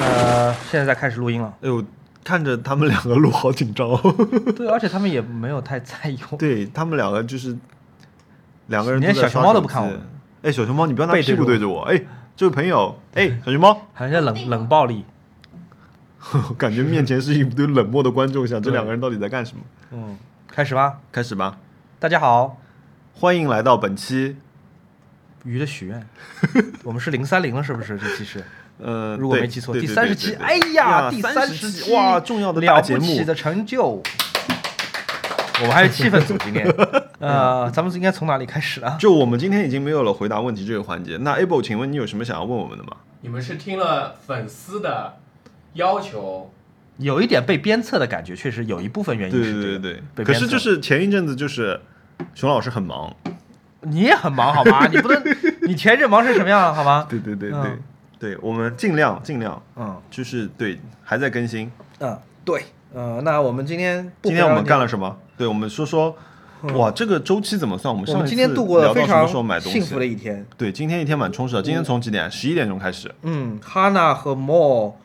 呃，现在在开始录音了。哎呦，看着他们两个录好紧张哦。对，而且他们也没有太在意我。对他们两个就是两个人连小熊猫都不看我们。哎，小熊猫，你不要拿屁股对着我。哎，这位朋友，哎，小熊猫，好像冷冷暴力。感觉面前是一堆冷漠的观众，想这两个人到底在干什么？嗯，开始吧。开始吧，大家好，欢迎来到本期，鱼的许愿，我们是零三零了，是不是？这期是，呃，如果没记错，第三十期。哎呀，第三三十期，哇，重要的节目不起，的成就。我们还是气氛组今天，呃，咱们应该从哪里开始啊？就我们今天已经没有了回答问题这个环节。那 Able，请问你有什么想要问我们的吗？你们是听了粉丝的要求，有一点被鞭策的感觉，确实有一部分原因对是这个对对对，可是就是前一阵子就是熊老师很忙，你也很忙好吗？你不能，你前阵忙成什么样了好吗？对对对对嗯对，我们尽量尽量嗯就是对还在更新。嗯，对，呃，那我们今天今天我们干了什么？对，我们说说，哇，这个周期怎么算？我们上一次今天度过了非常聊到什么时候买东幸福的？一天。对，今天一天蛮充实的。今天从几点？十一点钟开始。嗯，哈娜和莫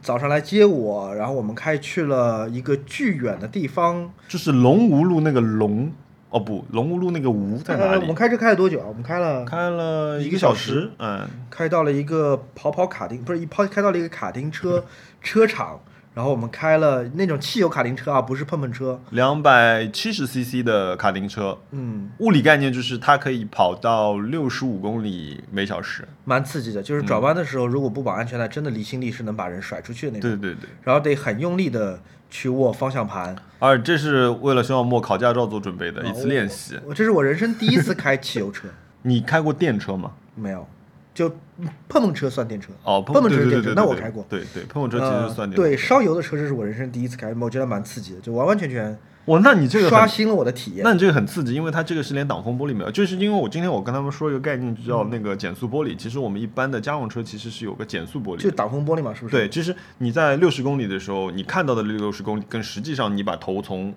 早上来接我，然后我们开去了一个巨远的地方。就是龙吴路那个龙，哦不，龙吴路那个吴在哪呃，我们？开车开了多久啊？我们开了开了一一个小时时，嗯，开到了一个跑跑卡丁，不是一跑开到了一个卡丁车车场，然后我们开了那种汽油卡丁车啊，不是碰碰车。两百七十 CC 的卡丁车，嗯，物理概念就是它可以跑到六十五公里每小时。蛮刺激的，就是转弯的时候，如果不绑安全带，真的离心力是能把人甩出去的那种。对对对，然后得很用力的去握方向盘。而这是为了熊小莫考驾照做准备的一次哦练习。我这是我人生第一次开汽油车，你开过电车吗？没有，就嗯碰碰车算电车。哦，碰碰车是电车那我开过。对对，碰碰车其实呃算电车。对，烧油的车这是我人生第一次开，我觉得蛮刺激的，就完完全全哇，那你这个刷新了我的体验。那你这个很刺激，因为它这个是连挡风玻璃没有，就是因为我今天我跟他们说一个概念，就叫那个减速玻璃。其实我们一般的家用车其实是有个减速玻璃就。挡风玻璃嘛，是不是？对，其实你在六十公里的时候，你看到的六十公里，跟实际上你把头从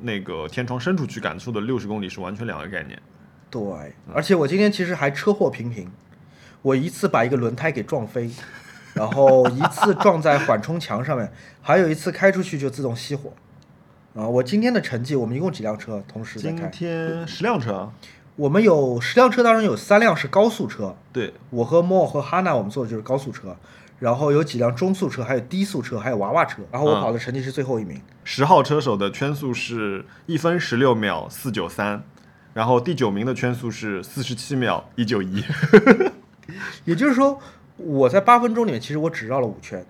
那个天窗伸出去感受的六十公里是完全两个概念。对，而且我今天其实还车祸频频，我一次把一个轮胎给撞飞，然后一次撞在缓冲墙上面，还有一次开出去就自动熄火。啊，我今天的成绩，我们一共几辆车同时在今开？天十辆车啊，我们有十辆车当中有三辆是高速车，对，我和莫和哈娜我们坐的就是高速车，然后有几辆中速车，还有低速车，还有娃娃车。然后我嗯跑的成绩是最后一名。十号车手的圈速是一分十六秒四九三，然后第九名的圈速是四十七秒一九一。也就是说，我在八分钟里面，其实我只绕了五圈，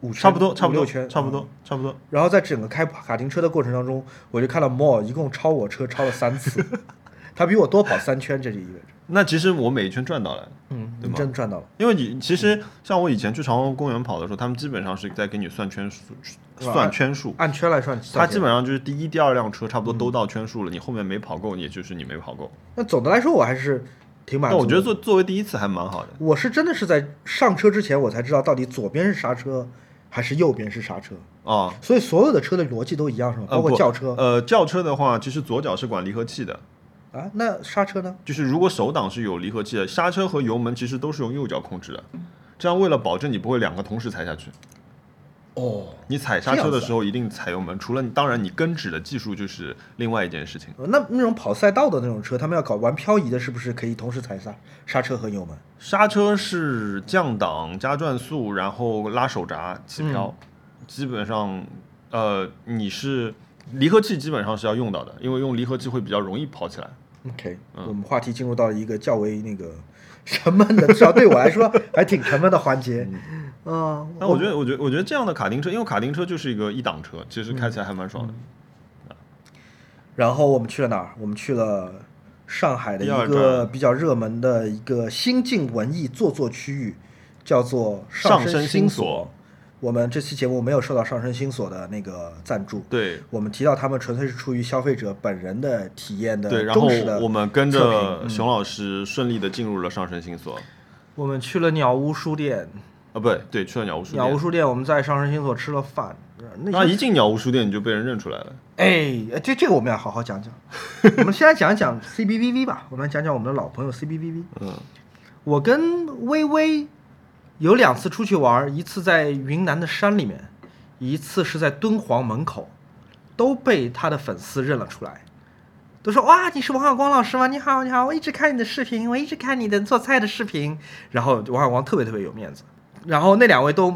五圈差不多，差不多，五圈，差不多嗯。，差不多。然后在整个开卡丁车的过程当中，我就看到 Mo 一共超我车超了三次，他比我多跑三圈，这就意味着，那其实我每一圈赚到了，嗯，你对吗真赚到了。因为你其实像我以前去长虹公园跑的时候，他们基本上是在给你算圈数，算圈数。按圈来算，他基本上就是第一、第二辆车差不多都到圈数了，你后面没跑够，也就是你没跑够。那总的来说，我还是挺满足的。但我觉得作作为第一次还蛮好的。我是真的是在上车之前，我才知道到底左边是刹车还是右边是刹车。啊，所以所有的车的逻辑都一样，是吗？包括轿车、呃，轿车的话，其实左脚是管离合器的，啊，那刹车呢？就是如果手挡是有离合器的，刹车和油门其实都是用右脚控制的。这样为了保证你不会两个同时踩下去，哦，你踩刹车的时候一定踩油门。除了你，当然你跟指的技术就是另外一件事情。呃那那种跑赛道的那种车，他们要搞玩漂移的，是不是可以同时踩刹刹车和油门？刹车是降档加转速，然后拉手闸起漂，基本上，呃，你是离合器基本上是要用到的，因为用离合器会比较容易跑起来。OK，、我嗯们话题进入到一个较为那个沉闷的，至少对我来说还挺沉闷的环节。嗯，那我觉得，我觉得，我觉得这样的卡丁车，因为卡丁车就是一个一档车，其实开起来还蛮爽的。然后我们去了哪儿？我们去了上海的一个比较热门的一个新晋文艺做作区域，叫做上升升新所所。我们这期节目没有受到上升新所的那个赞助，对我们提到他们纯粹是出于消费者本人的体验的对，然后我们跟着熊老师顺利的进入了上升星所。我们去了鸟屋书店，啊，不对，对，去了鸟屋书店。鸟屋书店我们在上升星所吃了饭，那一进鸟屋书店你就被人认出来了。哎，这这个我们要好好讲讲。我们先来讲一讲 CBVV 吧，我们来讲讲我们的老朋友 CBVV。嗯，我跟微微有两次出去玩儿，一次在云南的山里面，一次是在敦煌门口，都被他的粉丝认了出来，都说哇你是王小光老师吗？你好你好，我一直看你的视频，我一直看你的做菜的视频。然后王小光特别特别有面子，然后那两位都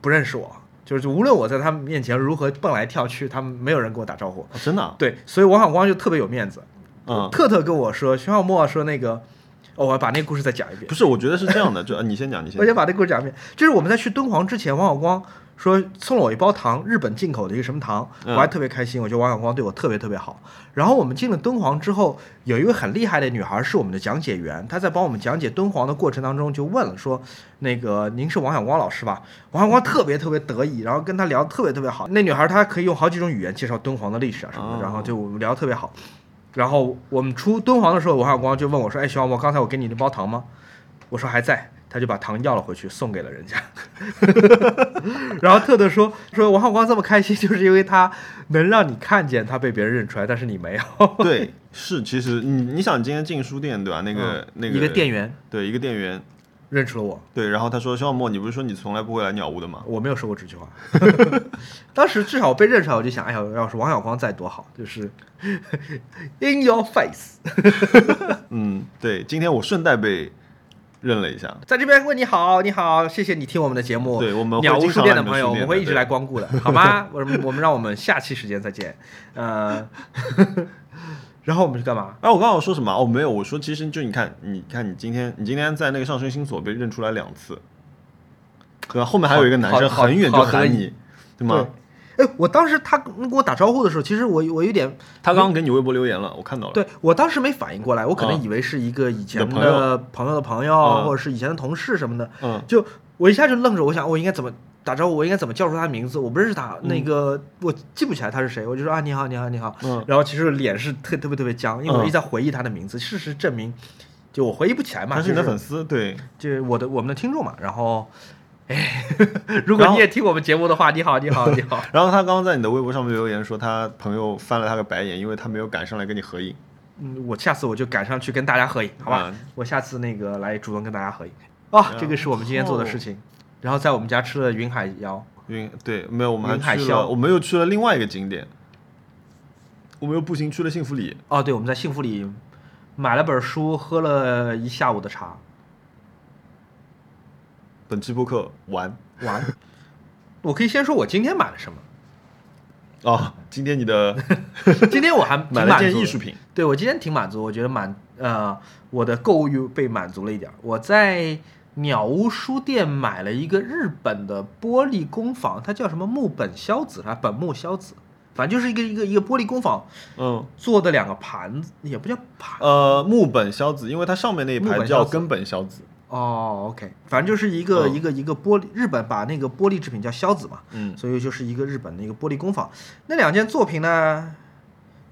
不认识我，就是无论我在他们面前如何蹦来跳去，他们没有人跟我打招呼。哦真的啊、对，所以王小光就特别有面子，嗯，特特跟我说，徐小沫说那个，哦，我要把那个故事再讲一遍不。是，我觉得是这样的，就呃你先讲，你先讲。我先把这个故事讲一遍。就是我们在去敦煌之前，王小光说送了我一包糖，日本进口的一个什么糖，嗯我还特别开心。我觉得王小光对我特别特别好。然后我们进了敦煌之后，有一位很厉害的女孩是我们的讲解员，她在帮我们讲解敦煌的过程当中就问了说：“那个您是王小光老师吧？”王小光特别特别得意，然后跟她聊特别特别好。那女孩她可以用好几种语言介绍敦煌的历史啊什么的，哦然后就我们聊得特别好。然后我们出敦煌的时候，王小光就问我说：“哎，徐小沫，刚才我给你那包糖吗？”我说还在，他就把糖要了回去，送给了人家。然后特特说说王小光这么开心，就是因为他能让你看见他被别人认出来，但是你没有。对，是，其实你你想今天进书店对吧？那个、那个嗯一个店员对一个店员认出了我，对，然后他说肖小沫，你不是说你从来不会来鸟屋的吗？我没有说过这句话。当时至少我被认出来，我就想，哎呀，要是王小光在多好，就是 in your face，嗯，对，今天我顺带被认了一下。在这边问你好，你好，谢谢你听我们的节目。对我们鸟屋书店的朋友，我们会一直来光顾的，好吗？我们我们让我们下期时间再见。呃，然后我们是干嘛？哎，我刚刚有说什么？哦，没有，我说其实就你看，你看你今天你今天在那个上升星所被认出来两次，对吧？后面还有一个男生很远就喊你，对吗？哎，我当时他跟我打招呼的时候，其实我我有点，他刚刚给你微博留言了，我看到了。对我当时没反应过来，我可能啊以为是一个以前的朋友的朋友或者是以前的同事什么的，嗯，就我一下就愣着，我想我应该怎么打招呼，我应该怎么叫出他的名字，我不认识他，那个我记不起来他是谁，我就说啊你好你好你好，嗯。然后其实脸是特特别特别僵，因为我嗯一直在回忆他的名字，事实证明，就我回忆不起来嘛，他是你的粉丝，对，就是我的我们的听众嘛，然后，哎，如果你也听我们节目的话，你好你好你好，然后他刚刚在你的微博上面留言说，他朋友翻了他个白眼，因为他没有赶上来跟你合影。嗯，我下次我就赶上去跟大家合影，好吧？嗯。我下次那个来主动跟大家合影。啊，这个是我们今天做的事情。然后在我们家吃了云海肴，云对，没有，我们还去了，啸我们又去了另外一个景点，我们又步行去了幸福里。哦，对，我们在幸福里买了本书，喝了一下午的茶，本期播客完。完。我可以先说我今天买了什么。哦，今天你的 今天我还挺买了件艺术品，对我今天挺满足，我觉得满呃我的购物欲被满足了一点儿。我在鸟屋书店买了一个日本的玻璃工坊，它叫什么木本萧子啊，本木萧子，反正就是一个一个一个玻璃工坊嗯，做的两个盘子，也不叫盘呃，木本萧子，因为它上面那一木排本萧子。叫根本萧子，哦，OK，反正就是一个、嗯。一个一个玻璃，日本把那个玻璃制品叫硝子嘛，嗯，所以就是一个日本的一个玻璃工坊。那两件作品呢，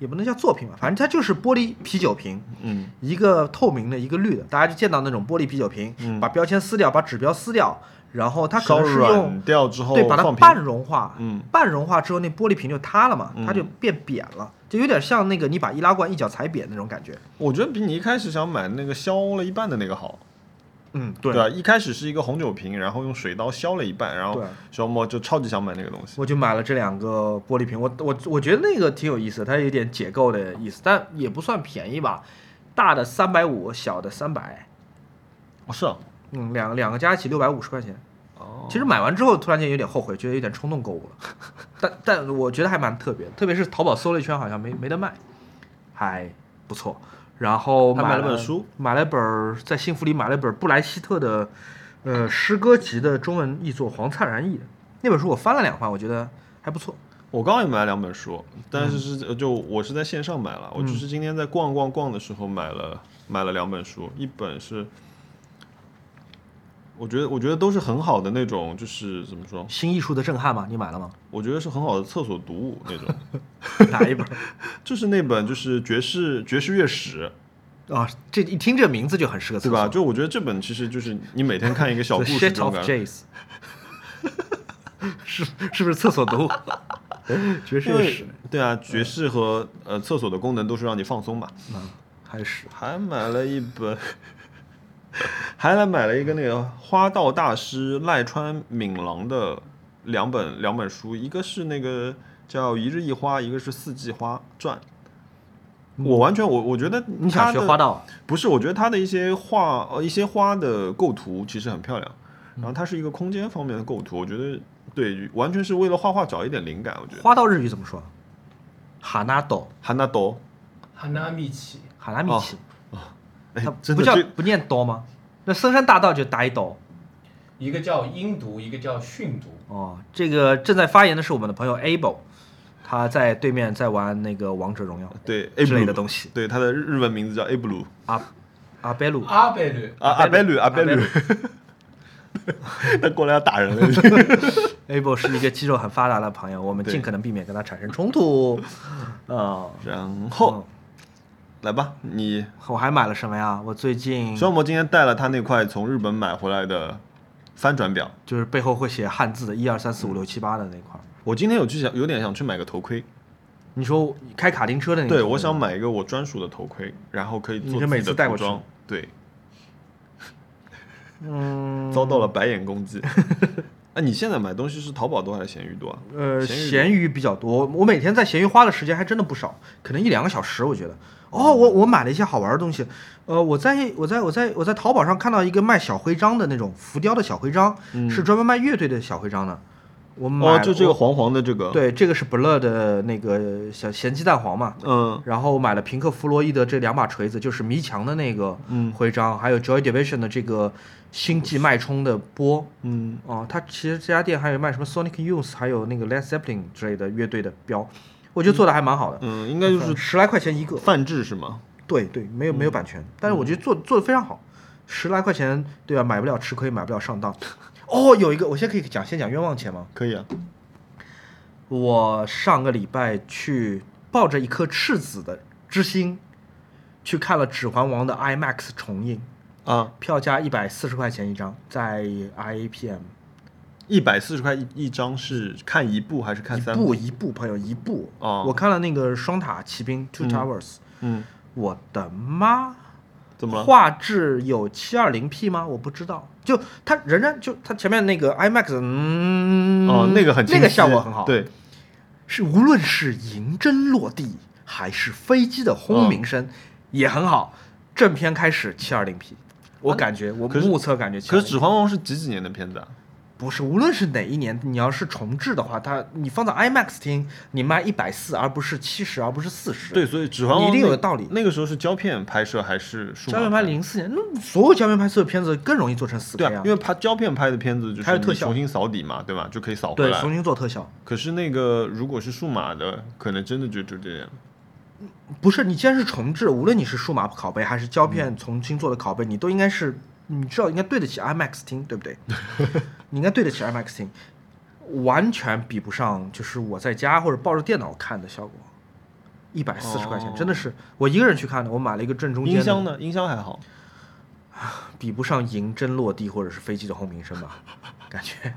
也不能叫作品吧，反正它就是玻璃啤酒瓶，嗯，一个透明的，一个绿的，大家就见到那种玻璃啤酒瓶，嗯。把标签撕掉，把指标撕掉，然后它可能是用掉之后对把它半融化，嗯。半融化之后那玻璃瓶就塌了嘛，嗯它就变扁了，就有点像那个你把易拉罐一脚踩扁那种感觉。我觉得比你一开始想买那个削了一半的那个好，嗯，对啊？一开始是一个红酒瓶，然后用水刀削了一半，然后对小莫就超级想买那个东西。我就买了这两个玻璃瓶，我我我觉得那个挺有意思，它有点解构的意思，但也不算便宜吧，大的三百五，小的三百，哦，是啊，嗯，两两个加一起六百五十块钱。哦，其实买完之后突然间有点后悔，觉得有点冲动购物了，但但我觉得还蛮特别的，特别是淘宝搜了一圈，好像没没得卖，还不错。然后还买了了本书，买了本儿在幸福里买了本布莱希特的呃诗歌集的中文译作黄灿然译的那本书，我翻了两翻，我觉得还不错。我刚刚也买了两本书，但是嗯是就我是在线上买了，我就是今天在逛逛逛的时候买了买了两本书，一本是。我觉得，我觉得都是很好的那种，就是怎么说？新艺术的震撼吗？你买了吗？我觉得是很好的厕所读物那种，哪一本？就是那本就是爵士爵士乐史，啊，这一听这名字就很适合对吧？就我觉得这本其实就是你每天看一个小故事 shit 这种 of 感觉。Jays，是是不是厕所读物？爵士乐史对啊，爵士和呃厕所的功能都是让你放松嘛。啊，还是还买了一本，还来买了一个那个花道大师赖川敏郎的两本两本书，一个是那个叫《一日一花》，一个是《四季花传》。我完全我我觉得嗯你想学花道？不是，我觉得他的一些画呃一些花的构图其实很漂亮，然后它是一个空间方面的构图，我觉得对，完全是为了画画找一点灵感。我觉得花道日语怎么说？哈纳斗，哈纳多，哈纳米奇，哈纳米奇，哎它，不叫不念刀吗？那深山大道就打一刀。一个叫音读，一个叫训读。哦，这个正在发言的是我们的朋友 Able，他在对面在玩那个王者荣耀对之类的东西。对，他的日日文名字叫 Ablu 阿阿贝鲁，阿贝鲁。阿，阿贝鲁阿贝阿贝鲁，他过来要打人了。Able 是一个肌肉很发达的朋友，我们尽可能避免跟他产生冲突。呃，然后来吧，你我还买了什么呀？我最近肖魔今天带了他那块从日本买回来的翻转表。就是背后会写汉字的，一二三四五六七八的那块。我今天有去想，有点想去买个头盔。你说开卡丁车的那个？对，我想。买一个我专属的头盔，然后可以做自己次带过去的服装。对，嗯，遭到了白眼攻击。哎，你现在买东西是淘宝多还是闲鱼多啊？呃，闲鱼比较多，我每天在闲鱼花的时间还真的不少，可能一两个小时，我觉得。哦，我我买了一些好玩的东西，呃，我在我在我在我在淘宝上看到一个卖小徽章的那种浮雕的小徽章，是专门卖乐队的小徽章的。我买就这个黄黄的这个。，对，这个是 Blur 的那个小咸鸡蛋黄嘛，嗯然后买了平克·弗洛伊德这两把锤子，就是迷墙的那个嗯徽章，还有 Joy Division 的这个星际脉冲的波。嗯，哦，它其实这家店还有卖什么 Sonic Youth，还有那个 Led Zeppelin 之类的乐队的标，我觉得做的还蛮好的。嗯，应该就是十来块钱一个，泛制是吗？对对，没有没有版权，但是我觉得做做的非常好，十来块钱，对吧？买不了吃亏，买不了上当。哦，有一个，我先可以讲，先讲冤枉钱吗？可以啊。我上个礼拜去抱着一颗赤子的之心，去看了《指环王》的 IMAX 重映，啊，票价一百四十块钱一张，在 IAPM 一百四十块一一张是看一部还是看三部一部，朋友一部。哦我看了那个双塔奇兵 Two 嗯 Towers，、嗯，我的妈！怎么了？画质有七二零 P 吗？我不知道。就它仍然就它前面那个 IMAX，嗯，哦，那个很清那个效果很好。，对，是无论是银针落地还是飞机的轰鸣声、也很好。正片开始七二零 P，我感觉、我可是目测感觉720，可是《指环王》是几几年的片子啊？不是，无论是哪一年，你要是重置的话，它你放到 IMAX 厅，你卖一百四，而不是七十，而不是四十。对，，所以《指环王》一定有那道理那个时候是胶片拍摄还是数码胶片拍零四年，那所有胶片拍摄的片子更容易做成四 K 对啊，因为拍胶片拍的片子就是特效重新扫底嘛，对吧？就可以扫回来。对重新做特效。可是那个如果是数码的，可能真的就就这样。不是，你既然是重置，无论你是数码拷贝还是胶嗯片重新做的拷贝，你都应该是，你知道应该对得起 IMAX 厅，对不对？你应该对得起 IMAX 厅，完全比不上就是我在家或者抱着电脑看的效果。一百四十块钱，哦真的是我一个人去看的。我买了一个正中间的，音箱呢？音箱还好。比不上银针落地或者是飞机的轰鸣声吧，感觉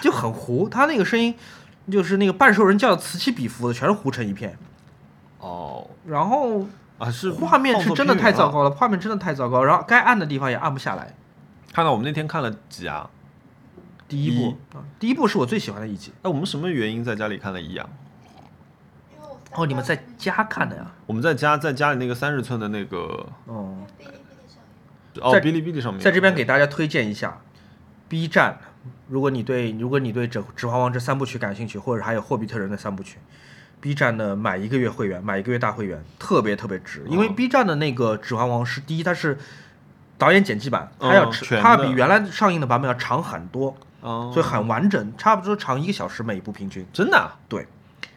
就很糊。它那个声音就是那个半兽人叫的此起彼伏的，全是糊成一片。哦，然后啊，是画面是真的太糟。糕了，画面真的太糟糕，然后该按的地方也按不下来。看到我们那天看了几啊？第一部啊，第一部是我最喜欢的一集。那，我们什么原因在家里看了一啊？哦，你们在家看的呀？我们在家在家里那个三十寸的那个哦，哦，在哔哩哔哩上面，在这边给大家推荐一下 B 站。如果你对如果你对《指指环王》这三部曲感兴趣，或者还有《霍比特人》的三部曲，B 站的买一个月会员，买一个月大会员，特别特别值。因为哦。B 站的那个《指环王》是第一，它是导演剪辑版，它嗯要吃它比原来上映的版本要长很多，哦，所以很完整，差不多长一个小时每一部平均。真的啊？对，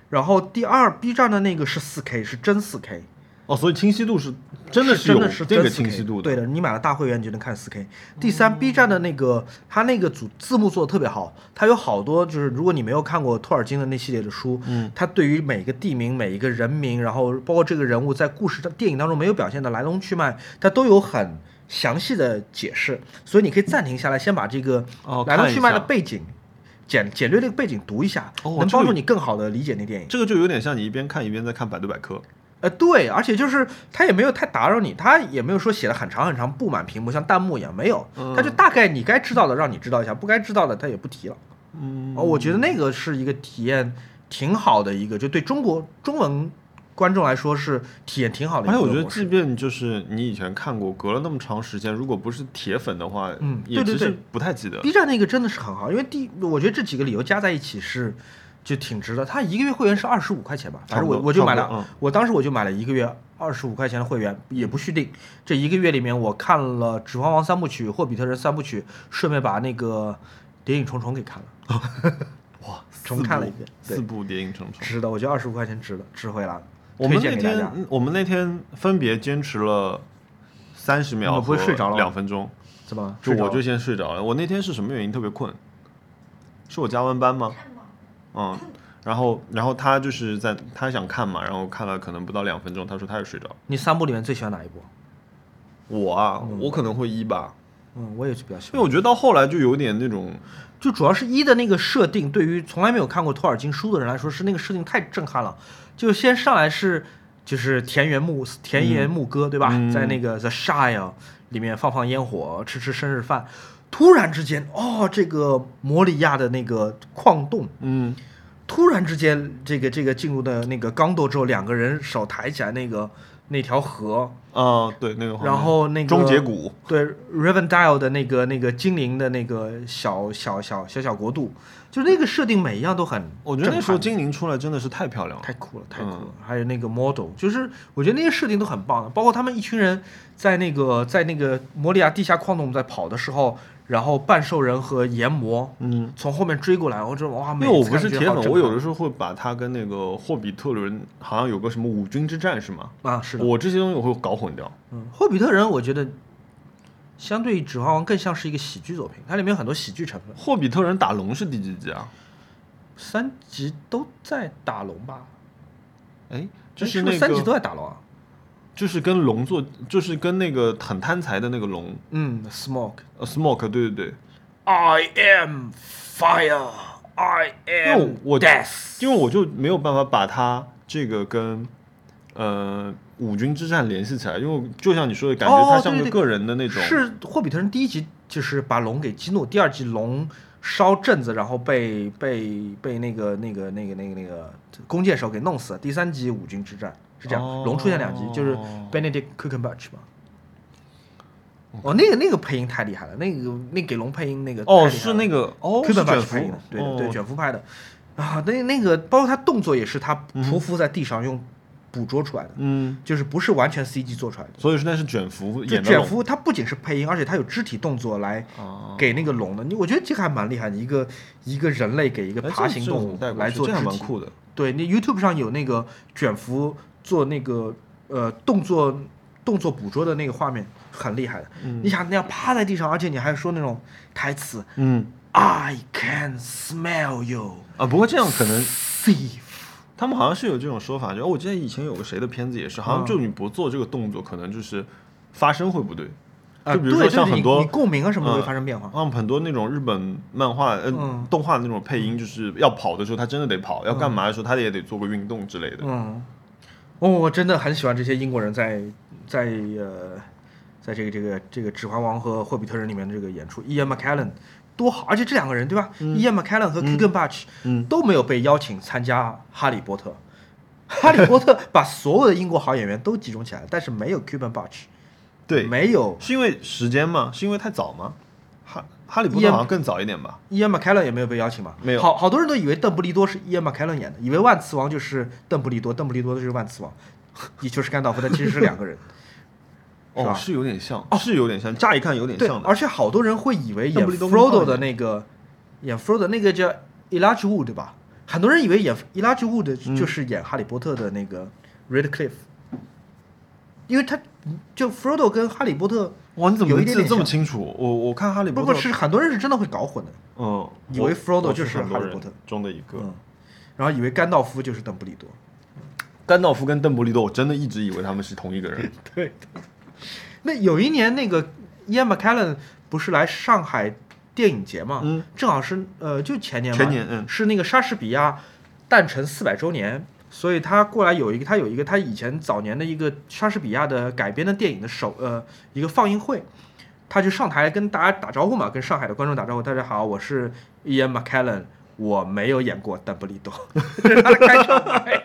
然后第二 B 站的那个是 4K，是真四 K，哦，所以清晰度是真的是真有的是这个清晰度的。对的，你买了大会员你就能看四 K。第三，B 站的那个它那个组字幕做的特别好，它有好多就是如果你没有看过托尔金的那系列的书，嗯，它对于每个地名、每一个人名，然后包括这个人物在故事的电影当中没有表现的来龙去脉，它都有很详细的解释，所以你可以暂停下来，先把这个哦来龙去脉的背景。简简略这个背景读一下，哦能帮助你更好的理解那电影。这个就有点像你一边看一边在看百度百科。呃，对，而且就是他也没有太打扰你，他也没有说写的很长很长，布满屏幕，像弹幕一样，没有，他就大概你该知道的让你知道一下，不该知道的他也不提了。嗯哦，我觉得那个是一个体验挺好的一个，就对中国中文观众来说是体验挺好的一而且我。觉得，即便就是你以前看过，隔了那么长时间，如果不是铁粉的话，嗯对对对不太记得。B 站那个真的是很好，因为第我觉得这几个理由加在一起是就挺值的。它一个月会员是二十五块钱吧，反正我我就买了，我当时我就买了一个月二十五块钱的会员，也不续订。这一个月里面我看了《指环王》三部曲、《霍比特人》三部曲，顺便把那个《谍影重重》给看了，哇，重看了一遍四部《谍影重重》。值的，我觉得二十五块钱值了，值回来了。我们那天，我们那天分别坚持了三十秒不会睡着了两分钟，怎么？就我就先睡着了。我那天是什么原因特别困？是我加完班吗？嗯，然后然后他就是在他想看嘛，然后看了可能不到两分钟，他说他也睡着了。你三部里面最喜欢哪一部？我啊，我可能会一吧，嗯，我也是比较喜欢因为。我觉得到后来就有点那种，就主要是一的那个设定，对于从来没有看过托尔金书的人来说，是那个设定太震撼了。就先上来是就是田园牧田园牧歌，对吧？嗯在那个 The Shire 里面放放烟火，吃吃生日饭，突然之间，哦，这个摩里亚的那个矿洞，嗯，突然之间，这个这个进入的那个刚斗之后，两个人手抬起来那个那条河，啊，对那个然后那个终结谷，对 Rivendell 的那个那个精灵的那个小小小小小国度，就是那个设定每一样都很，我觉得那时候精灵出来真的是太漂亮了，太酷了，太酷了。嗯。还有那个 model，就是我觉得那些设定都很棒的，包括他们一群人在那个在那个摩里亚地下矿洞在跑的时候，然后半兽人和炎魔嗯。从后面追过来，我这哇，因为我不是铁粉，我有的时时候会把他跟那个霍比特人好像有个什么五军之战是吗？啊是的，我这些东西我会搞混掉。嗯，霍比特人我觉得相对于指环王更像是一个喜剧作品，它里面有很多喜剧成分。霍比特人打龙是第几集啊？三集都在打龙吧？哎，就是那三集都，在打龙啊。就是跟龙做，就是跟那个很贪财的那个龙，嗯，Smoke。呃，Smoke，对对对，I am fire. I 因为 am 我 death。因为我就没有办法把它这个跟呃五军之战联系起来，因为就像你说的，感觉哦它像个个人的那种，是霍比特人第一集就是把龙给激怒，第二集龙烧镇子，然后被被被那个那个那个那个那个弓箭手给弄死了。第三集五军之战是这样，哦龙出现两集，就是 Benedict Cumberbatch 嘛。哦，那个那个配音太厉害了，那个那给龙配音那个哦，是那个哦，c e 卷福配音的福，，对的对哦卷福拍的啊，那那个包括他动作也是他嗯匍匐在地上用捕捉出来的，嗯，就是不是完全 CG 做出来的。所以说那是卷福就演的卷福，他不仅是配音，而且他有肢体动作来哦给那个龙的。你我觉得这个还蛮厉害的，一个一个人类给一个哎爬行动物来做肢体。蛮酷的。对，那 YouTube 上有那个卷福做那个呃动作动作捕捉的那个画面，很厉害的。你想那样趴在地上，而且你还说那种台词嗯，I can smell you, 啊，不过这样可能 thief。他们好像是有这种说法，就哦我记得以前有个谁的片子也是，好像嗯就你不做这个动作，可能就是发声会不对。啊，就比如说像很多你共鸣啊什么都会嗯发生变化。像很多那种日本漫画、呃、嗯动画的那种配音，就是要跑的时候他真的得跑，要干嘛的时候他也得做个运动之类的。嗯，哦，我真的很喜欢这些英国人在在呃，在这个这个这个《指环王》和《霍比特人》里面的这个演出，Ian McKellen 多好，而且这两个人对吧、i a n McKellen 和 Keegan Batch 嗯都没有被邀请参加《哈利波特》。哈利波特 把所有的英国好演员都集中起来了，但是没有 Cuban Batch，对，没有是因为时间吗？是因为太早吗？哈哈利波特好像更早一点吧？Ian McKellen 也没有被邀请吧？没有好好多人都以为邓布利多是 Ian McKellen 演的，以为万磁王就是邓布利多，邓布利多就是万磁王，也就是甘道夫，但其实是两个人。哦，是有点像，是有点像，乍一看有点，像的。而且好多人会以为演 Frodo 的那个演 Frodo 那个叫 Elijah Wood 对吧？很多人以为演 Elijah Wood 嗯就是演哈利波特的那个 Redcliffe，、因为他就 Frodo 跟哈利波特哇，你怎么记得这么清楚？我我看哈利波特不是很多人是真的会搞混的，嗯，以为我 Frodo 就是哈利波特中的一个。嗯，然后以为甘道夫就是邓布利多。甘道夫跟邓布利多，我真的一直以为他们是同一个人。对，那有一年那个 Ian McKellen 不是来上海电影节嘛？嗯，正好是呃就前年嘛，前年嗯是那个莎士比亚诞辰四百周年，所以他过来有一个，他有一个他以前早年的一个莎士比亚的改编的电影的首呃一个放映会，他就上台跟大家打招呼嘛，跟上海的观众打招呼，大家好，我是 Ian McKellen，我没有演过邓布利多，这是他的开场白，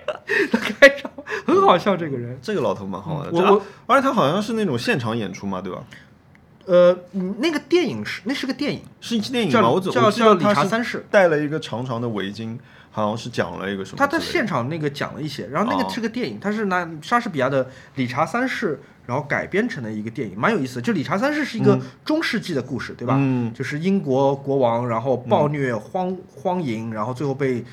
他开场很好笑，这个人。这个老头蛮好玩的。我我而且他好像是那种现场演出嘛，对吧？呃，嗯那个电影是那是个电影，是一期电影吗？叫我怎叫叫理查三世，戴了一个长长的围巾，好像是讲了一个什么。他在现场那个讲了一些，然后那哦个是个电影，他是拿莎士比亚的《理查三世》然后改编成的一个电影，蛮有意思的。就《理查三世》是一个中世纪的故事，对吧？嗯就是英国国王，然后暴虐荒、荒淫，然后最后被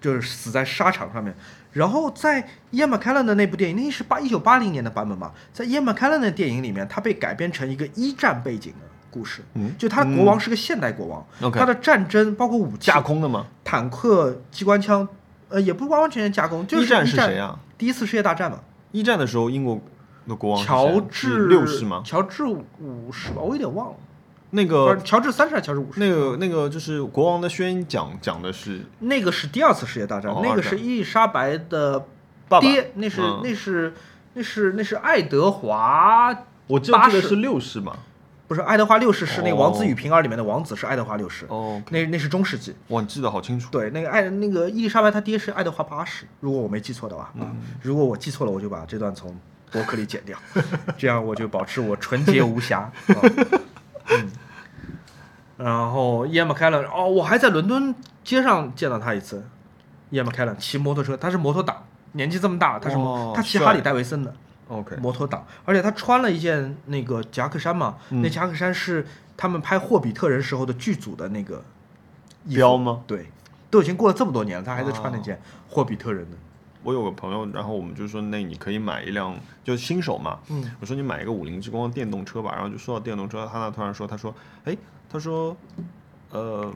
就是死在沙场上面。然后在伊恩·麦凯伦的那部电影，那是八一九八零年的版本嘛，在伊恩·麦凯伦的电影里面，它被改编成一个一战背景的故事。嗯就他的国王是个现代国王他的战争包括武器、架空的吗？坦克、机关枪，呃，也不完完全全架空，就是一战是战谁啊？第一次世界大战嘛，一战的时候，英国的国王乔治六世吗？乔治五世吧，我有点忘了，那不个是乔治三世还是乔治五世？那个那个就是国王的宣讲讲的是那个是第二次世界大战，那个是伊丽莎白的爸爸爹，那是、嗯那是那是那是爱德华，我记得是六世嘛。不是爱德华六世，是那个《哦王子与平儿》里面的王子是爱德华六世，哦，那那是中世纪。哇，你记得好清楚。对，那个爱那个伊丽莎白她爹是爱德华八世，如果我没记错的话啊，如果我记错了，我就把这段从博客里剪掉，这样我就保持我纯洁无瑕。啊嗯，然后伊恩·麦凯伦，哦，我还在伦敦街上见到他一次，伊恩·麦凯伦骑摩托车，他是摩托党，年纪这么大了，他是他骑哈里戴维森的 OK，摩托党，而且他穿了一件那个夹克衫嘛，嗯。那夹克衫是他们拍《霍比特人》时候的剧组的那个标吗？对，都已经过了这么多年了，他还在穿那哦件霍比特人的。我有个朋友，然后我们就说，那你可以买一辆，就是新手嘛。嗯，我说你买一个五菱之光电动车吧，然后就说到电动车，他那突然说，他说，哎，他说，呃，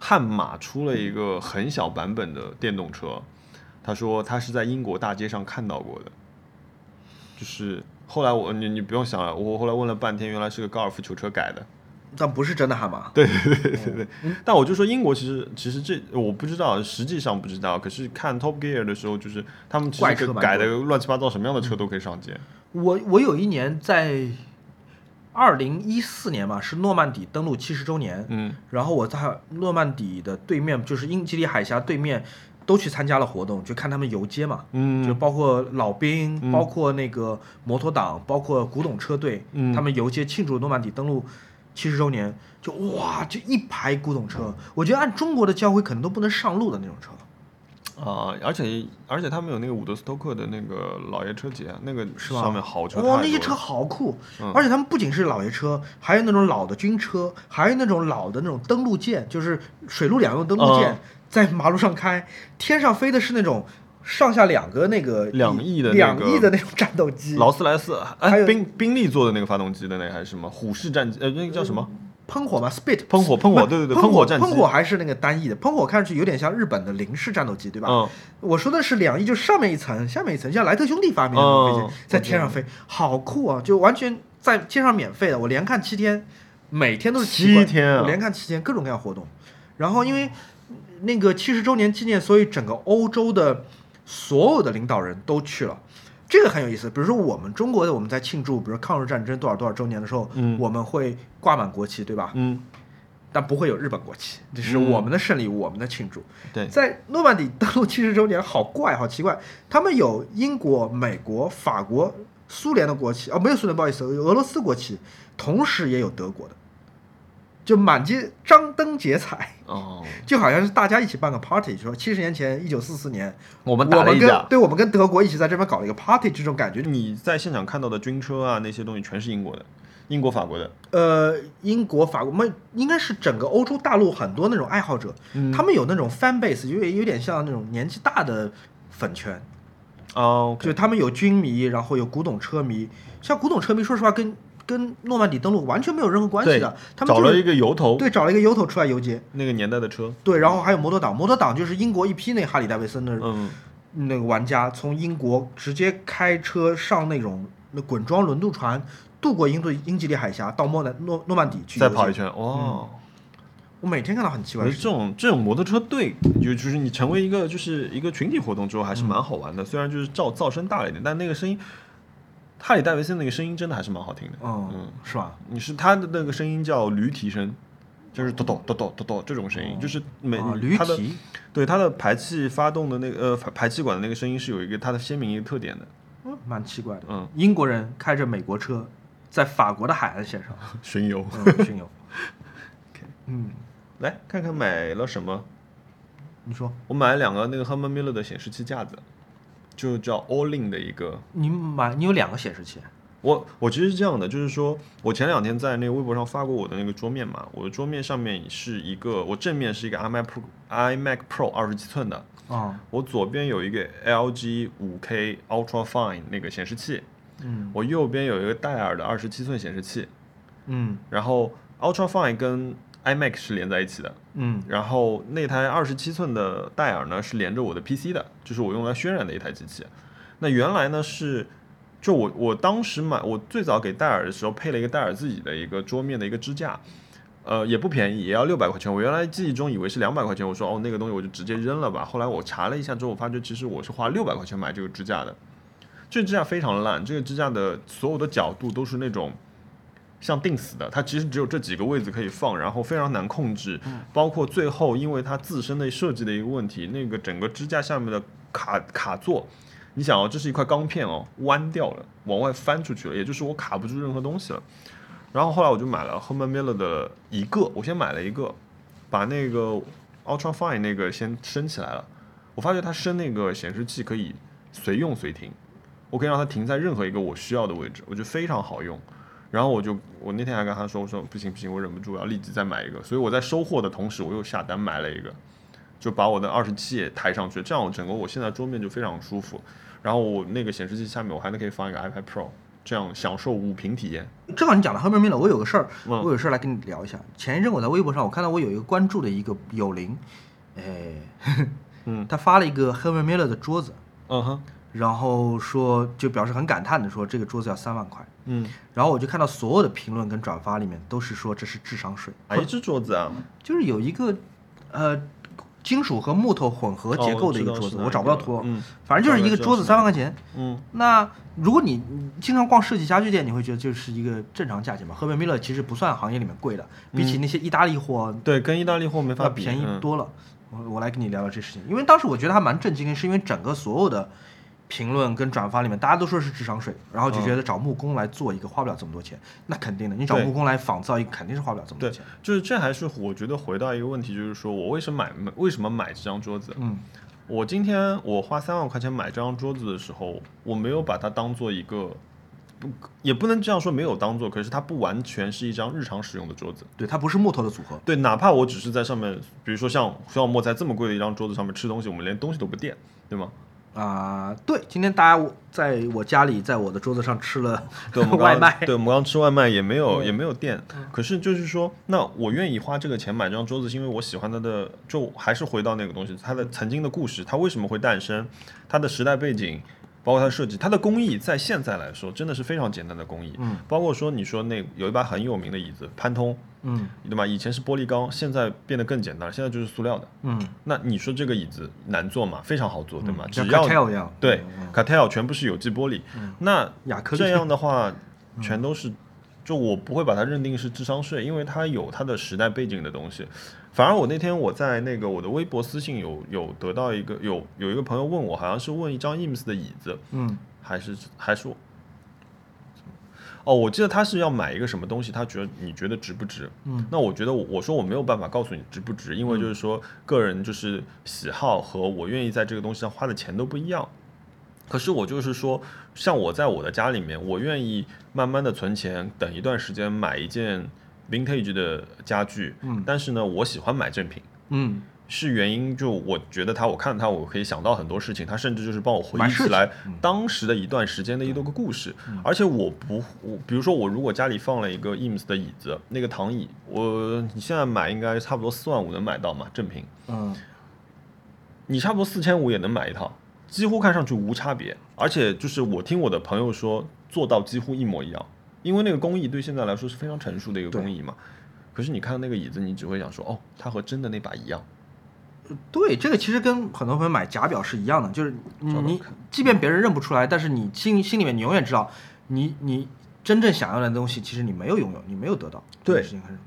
悍马出了一个很小版本的电动车，他说他是在英国大街上看到过的，就是后来我你你不用想了，我后来问了半天，原来是个高尔夫球车改的。但不是真的悍马。对对对对对。但我就说英国其实其实这我不知道，实际上不知道。可是看 Top Gear 的时候，就是他们其怪车蛮实改的乱七八糟，什么样的车都可以上街。我我有一年在二零一四年嘛，是诺曼底登陆七十周年，嗯然后我在诺曼底的对面，就是英吉利海峡对面，都去参加了活动，就看他们游街嘛。就嗯包括老兵，嗯。包括那个摩托党，包括古董车队，嗯。他们游街庆祝诺曼底登陆七十周年，就哇，就一排古董车，我觉得按中国的交规可能都不能上路的那种车。啊、而且而且他们有那个伍德斯托克的那个老爷车节，那个是吧？上面好车哇，那些车好酷，嗯。而且他们不仅是老爷车，还有那种老的军车，还有那种老的那种登陆舰，就是水陆两用登陆舰，嗯在马路上开，天上飞的是那种上下两个那个两翼的那两翼的那种战斗机，劳斯莱斯，还有哎，宾宾利做的那个发动机的那个还是什么虎式战机？呃，那个叫什么？喷火嘛，Spit 喷火喷火对对对喷喷火战机喷火还是那个单翼的，喷火看上去有点像日本的零式战斗机，对吧？嗯，我说的是两翼，就上面一层，下面一层，像莱特兄弟发明的那种飞机，哦在天上飞，好酷啊！就完全在天上免费的，我连看七天，每天都是七天啊我连看七天，各种各样活动。然后因为那个七十周年纪念，所以整个欧洲的所有的领导人都去了。这个很有意思，比如说我们中国的，我们在庆祝，比如抗日战争多少多少周年的时候，嗯我们会挂满国旗，对吧？嗯，但不会有日本国旗，这是嗯我们的胜利，我们的庆祝。对，在诺曼底登陆七十周年，好怪，好奇怪，他们有英国、美国、法国、苏联的国旗，哦，没有苏联，不好意思，有俄罗斯国旗，同时也有德国的，就满街张灯结彩，哦，就好像是大家一起办个 party，说七十年前，一九四四年，我们打了一架。对我们跟德国一起在这边搞了一个 party，这种感觉，你在现场看到的军车啊，那些东西全是英国的，英国、法国的。呃，英国、法国，我们应该是整个欧洲大陆很多那种爱好者，嗯他们有那种 fan base，有有点像那种年纪大的粉圈。哦就他们有军迷，然后有古董车迷。像古董车迷，说实话跟跟诺曼底登陆完全没有任何关系的。他们就是找了一个由头，对找了一个由头出来游街。那个年代的车。对，然后还有摩托党，摩托党就是英国一批那哈里戴维森的嗯，那个玩家，从英国直接开车上那种那滚装轮渡船，渡过英对英吉利海峡到莫南诺诺曼底去。再跑一。圈，哇，我每天看到很奇怪。这种这种摩托车队，就就是你成为一个就是一个群体活动之后，还是蛮好玩的。虽然就是噪噪声大了一点，但那个声音，哈里戴维森那个声音真的还是蛮好听的。嗯，是吧？你是他的那个声音叫驴蹄声，就是咚咚咚咚咚咚这种声音，就是每啊，驴蹄，对它的排气发动的那个呃排排气管的那个声音是有一个它的鲜明一个特点的。嗯蛮奇怪的。嗯，英国人开着美国车，在法国的海岸线上 巡游，嗯巡游。嗯，来看看买了什么。你说我买了两个那个 Herman Miller 的显示器架子，就叫 All In 的一个。你买你有两个显示器，我我其实是这样的，就是说我前两天在那个微博上发过我的那个桌面嘛，我的桌面上面是一个，我正面是一个 iMac Pro iMac Pro 二十七寸的，啊，我左边有一个 LG 五 K Ultra Fine 那个显示器，嗯。我右边有一个戴尔的二十七寸显示器，嗯。然后 Ultra Fine 跟 iMac 是连在一起的，嗯然后那台二十七寸的戴尔呢是连着我的 PC 的，就是我用来渲染的一台机器。那原来呢是，就我我当时买，我最早给戴尔的时候配了一个戴尔自己的一个桌面的一个支架，呃也不便宜，也要六百块钱。我原来记忆中以为是两百块钱，我说哦那个东西我就直接扔了吧。后来我查了一下之后，我发觉其实我是花六百块钱买这个支架的。这个支架非常烂，这个支架的所有的角度都是那种像定死的，它其实只有这几个位置可以放，然后非常难控制，包括最后因为它自身的设计的一个问题，那个整个支架下面的卡卡座，你想哦，这是一块钢片哦，弯掉了，往外翻出去了，也就是我卡不住任何东西了。然后后来我就买了 Herman Miller 的一个，我先买了一个，把那个 Ultra Fine 那个先升起来了。我发觉它升那个显示器可以随用随停，我可以让它停在任何一个我需要的位置，我觉得非常好用。然后我就我那天还跟他说，我说不行不行，我忍不住我要立即再买一个。所以我在收货的同时，我又下单买了一个，就把我的二十七也抬上去，这样我整个我现在桌面就非常舒服。然后我那个显示器下面我还能可以放一个 iPad Pro，这样享受五屏体验。正好你讲到 Herman Miller，我有个事儿，嗯我有事儿来跟你聊一下。前一阵我在微博上，我看到我有一个关注的一个友邻，哎，嗯 他发了一个 Herman Miller 的桌子，嗯哼，然后说就表示很感叹的说这个桌子要三万块，嗯，然后我就看到所有的评论跟转发里面都是说这是智商税，哪一只桌子啊？就是有一个呃金属和木头混合结构的一个桌子，哦我找不到图，嗯。反正就是一个桌子三万块钱。嗯，那如果你你经常逛设计家具店，你会觉得就是一个正常价钱嘛。赫本米勒其实不算行业里面贵的，比起那些意大利货对，跟意大利货没法比，便宜嗯。多了。我我来跟你聊聊这事情，因为当时我觉得还蛮震惊的，是因为整个所有的评论跟转发里面，大家都说是智商税，然后就觉得找木工来做一个花不了这么多钱，那肯定的，你找木工来仿造一个肯定是花不了这么多对钱。，就是这还是我觉得回到一个问题，就是说我为什么买为什么买这张桌子？嗯我今天我花三万块钱买这张桌子的时候，我没有把它当做一个，不也不能这样说没有当做，可是它不完全是一张日常使用的桌子。对，它不是木头的组合。对，哪怕我只是在上面，比如说像小莫在这么贵的一张桌子上面吃东西，我们连东西都不垫，对吗？啊、对，今天大家我在我家里，在我的桌子上吃了 对，我们 刚外卖，对，我们刚刚吃外卖也没有嗯也没有电，可是就是说，那我愿意花这个钱买这张桌子，是因为我喜欢它的，就还是回到那个东西，它的曾经的故事，它为什么会诞生，它的时代背景，包括它的设计，它的工艺，在现在来说真的是非常简单的工艺，嗯，包括说你说那有一把很有名的椅子，潘通，嗯对吧？以前是玻璃钢，现在变得更简单了，现在就是塑料的。嗯，那你说这个椅子难做吗？非常好做，对吗？只像要 Cartel 一样，对嗯 c a t e l 全部是有机玻璃，那亚克这样的话，全都是，就我不会把它认定是智商税，因为它有它的时代背景的东西。反而我那天我在那个我的微博私信有有得到一个有有一个朋友问我，好像是问一张 IMS 的椅子，嗯还是还是我哦，我记得他是要买一个什么东西，他觉得你觉得值不值？嗯，那我觉得我我说我没有办法告诉你值不值，因为就是说个人就是喜好和我愿意在这个东西上花的钱都不一样。可是我就是说，像我在我的家里面，我愿意慢慢的存钱，等一段时间买一件 vintage 的家具。嗯但是呢，我喜欢买正品。嗯是原因，就我觉得他，我看他，我可以想到很多事情，他甚至就是帮我回忆起来嗯当时的一段时间的一个故事。而且我不，我比如说我如果家里放了一个 IMS 的椅子，那个躺椅，我你现在买应该差不多四万五能买到嘛，正品，嗯你差不多四千五也能买一套，几乎看上去无差别。而且就是我听我的朋友说，做到几乎一模一样，因为那个工艺对现在来说是非常成熟的一个工艺嘛。可是你看到那个椅子，你只会想说，哦，它和真的那把一样。对，这个其实跟很多朋友买假表是一样的，就是你即便别人认不出来，但是你心心里面你永远知道，你你真正想要的东西，其实你没有拥有，你没有得到。对事情很，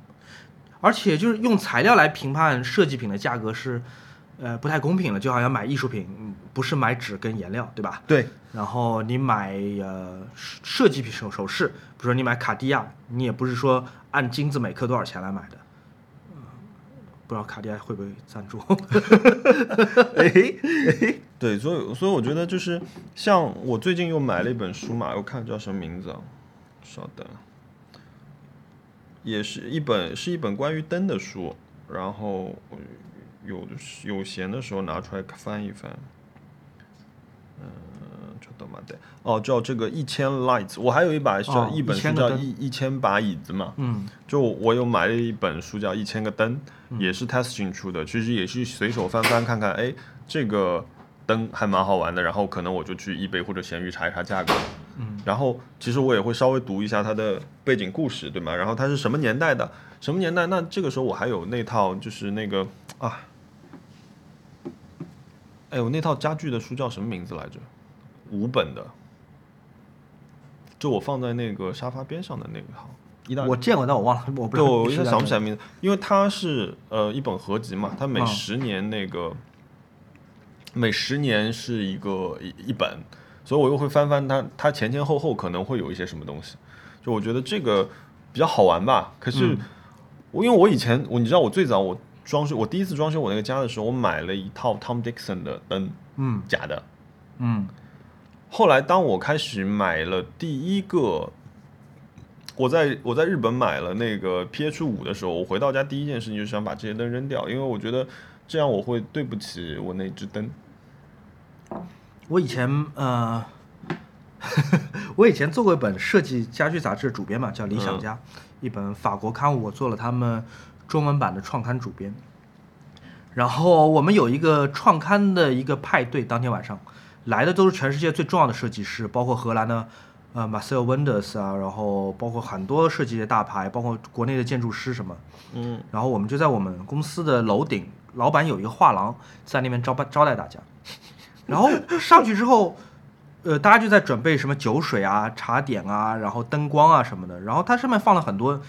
而且就是用材料来评判设计品的价格是，呃，不太公平了。就好像买艺术品，嗯不是买纸跟颜料，对吧？对，然后你买呃设设计品首首饰，比如说你买卡地亚，你也不是说按金子每克多少钱来买的。嗯不知道卡地亚会不会赞助？对，所以所以我觉得就是像我最近又买了一本书嘛，我看叫什么名字啊？稍等，也是一本是一本关于灯的书，然后我有的时有闲的时候拿出来翻一翻。嗯，ちょっと待って 哦，叫这个一千 lights，我还有一把叫、哦一本书1000个灯叫一一千把椅子嘛，嗯就我有买了一本书叫《一千个灯》，也是 Testing 出的，其实也是随手翻翻看看，哎，这个灯还蛮好玩的，然后可能我就去易贝或者闲鱼查一查价格，嗯，然后其实我也会稍微读一下它的背景故事，对吗？然后它是什么年代的，什么年代？那这个时候我还有那套就是那个啊，哎，我那套家具的书叫什么名字来着？五本的，就我放在那个沙发边上的那个套，意大利我见过，但我忘了，我不知对，道。我一下想不起来名字，因为它是呃一本合集嘛，它每嗯十年那个、每十年是一个一一本，所以我又会翻翻它，它前前后后可能会有一些什么东西，就我觉得这个比较好玩吧。可是嗯我因为我以前我你知道我最早我装修我第一次装修我那个家的时候，我买了一套 Tom Dixon 的灯，嗯假的。嗯后来当我开始买了第一个，我在我在日本买了那个 PH 五的时候，我回到家第一件事情就是想把这些灯扔掉，因为我觉得这样我会对不起我那只灯。我以前呃，我以前做过一本设计家居杂志主编嘛，叫《理想家》，一本法国刊物，我做了他们中文版的创刊主编。然后我们有一个创刊的一个派对，当天晚上来的都是全世界最重要的设计师，包括荷兰的呃 Marcel Wenders 啊，然后包括很多设计的大牌，包括国内的建筑师什么。嗯，然后我们就在我们公司的楼顶，老板有一个画廊，在那边招待招待大家。然后上去之后，呃，大家就在准备什么酒水啊、茶点啊，然后灯光啊什么的。然后它上面放了很多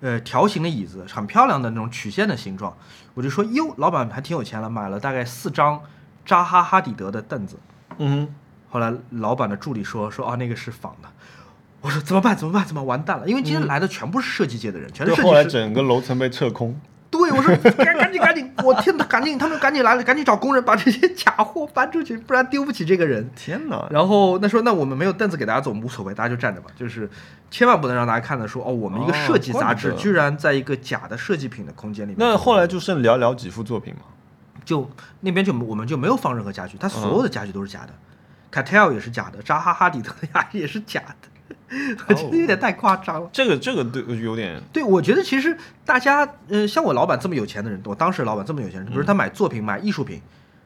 呃条形的椅子，很漂亮的那种曲线的形状。我就说，哟，老板还挺有钱了，买了大概四张扎哈哈迪德的凳子。嗯，后来老板的助理说说啊那个是仿的。我说怎么办？怎么办？怎么完蛋了？因为今天来的全部是设计界的人，全是后来设计师。整个楼层被撤空。对，我说赶 赶紧赶紧，我天呐，赶紧，他们赶紧来了，赶紧找工人把这些假货搬出去，不然丢不起这个人。天哪！然后那说那我们没有凳子给大家坐，无所谓，大家就站着吧，就是千万不能让大家看到说哦，我们一个哦设计杂志居然在一个假的设计品的空间里面。那后来就剩寥寥几幅作品嘛。就那边就我们就没有放任何家具，他所嗯有的家具都是假的、，Cartel 也是假的，扎哈哈迪德呀也是假的，我觉得有点太夸张了。这个这个对有点对，我觉得其实大家，呃，像我老板这么有钱的人，我当时老板这么有钱比如他买作品、买艺术品，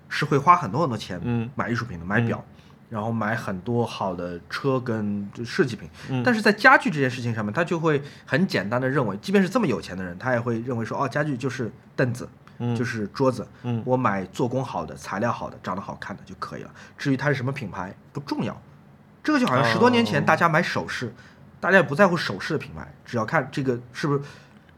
是会花很多很多钱，嗯买艺术品的，买表，然后买很多好的车跟就设计品。嗯但是在家具这件事情上面，他就会很简单的认为，即便是这么有钱的人，他也会认为说，哦，家具就是凳子，嗯就是桌子，嗯我买做工好的、材料好的、长得好看的就可以了。至于它是什么品牌不重要，这个就好像十多年前哦大家买首饰，大家也不在乎首饰的品牌，只要看这个是不是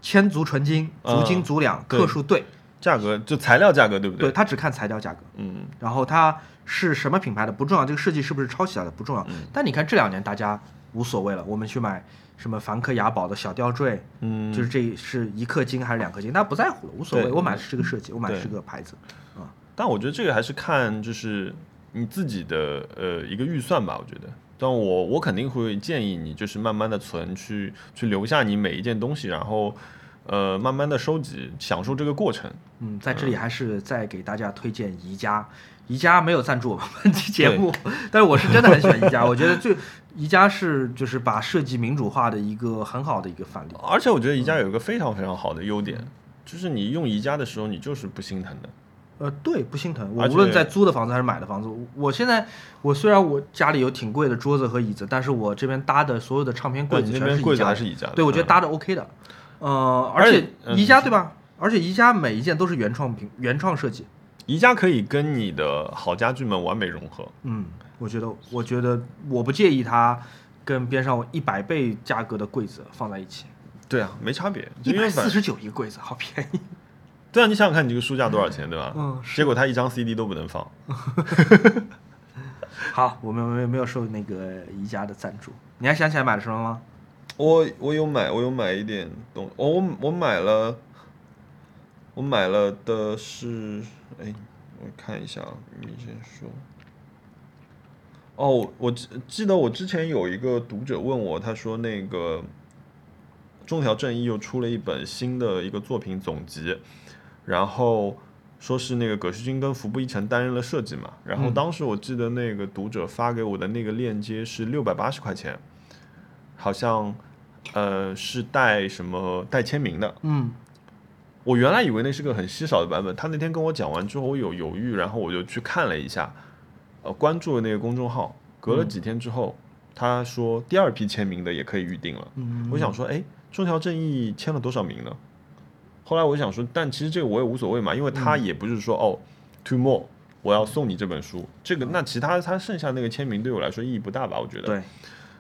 千足纯金、足斤嗯足两、对克数对，价格，就材料价格对不对，他只看材料价格。嗯然后它是什么品牌的不重要，这个设计是不是抄袭来的不重要。嗯但你看这两年大家无所谓了，我们去买什么梵克雅宝的小吊坠，嗯，就是这是一克金还是两克金，大家不在乎了，无所谓。我买的是这个设计，我买的是这个牌子。啊，但我觉得这个还是看就是你自己的呃一个预算吧，我觉得。但我我肯定会建议你，就是慢慢的存，去去留下你每一件东西，然后呃慢慢的收集，享受这个过程。嗯，在这里还是再给大家推荐宜家。宜家没有赞助我们本期节目，但是我是真的很喜欢宜家。我觉得最宜家是就是把设计民主化的一个很好的一个范例。而且我觉得宜家有一个非常非常好的优点，就是你用宜家的时候，你就是不心疼的。呃，对，不心疼。我无论在租的房子还是买的房子，我现在我虽然我家里有挺贵的桌子和椅子，但是我这边搭的所有的唱片柜子全是宜家的还是宜家的对，我觉得嗯搭的 OK 的。呃，而且宜家对吧？而且宜家每一件都是原创品、原创设计。宜家可以跟你的好家具们完美融合。嗯，我觉得，我觉得我不介意它跟边上一百倍价格的柜子放在一起，对啊，没差别，一因为四十九一个柜子，好便宜。对啊，你想想看，你这个书架多少钱，对吧？嗯结果它一张 CD 都不能放。好，我们没有没有受那个宜家的赞助。你还想起来买了什么吗？我我有买，我有买一点东，我我我买了，我买了的是，哎，我看一下啊，你先说。哦，我记记得我之前有一个读者问我，他说那个中条正义又出了一本新的一个作品总集，然后说是那个葛旭君跟服部一成担任了设计嘛，然后嗯当时我记得那个读者发给我的那个链接是六百八十块钱，好像呃是带什么带签名的，嗯我原来以为那是个很稀少的版本，他那天跟我讲完之后，我有犹豫，然后我就去看了一下，呃，关注了那个公众号。隔了几天之后，他说第二批签名的也可以预定了。嗯，我想说，哎，中条正义签了多少名呢？后来我想说，但其实这个我也无所谓嘛，因为他也不是说、哦，two more，我要送你这本书，这个那其他他剩下那个签名对我来说意义不大吧？我觉得。对，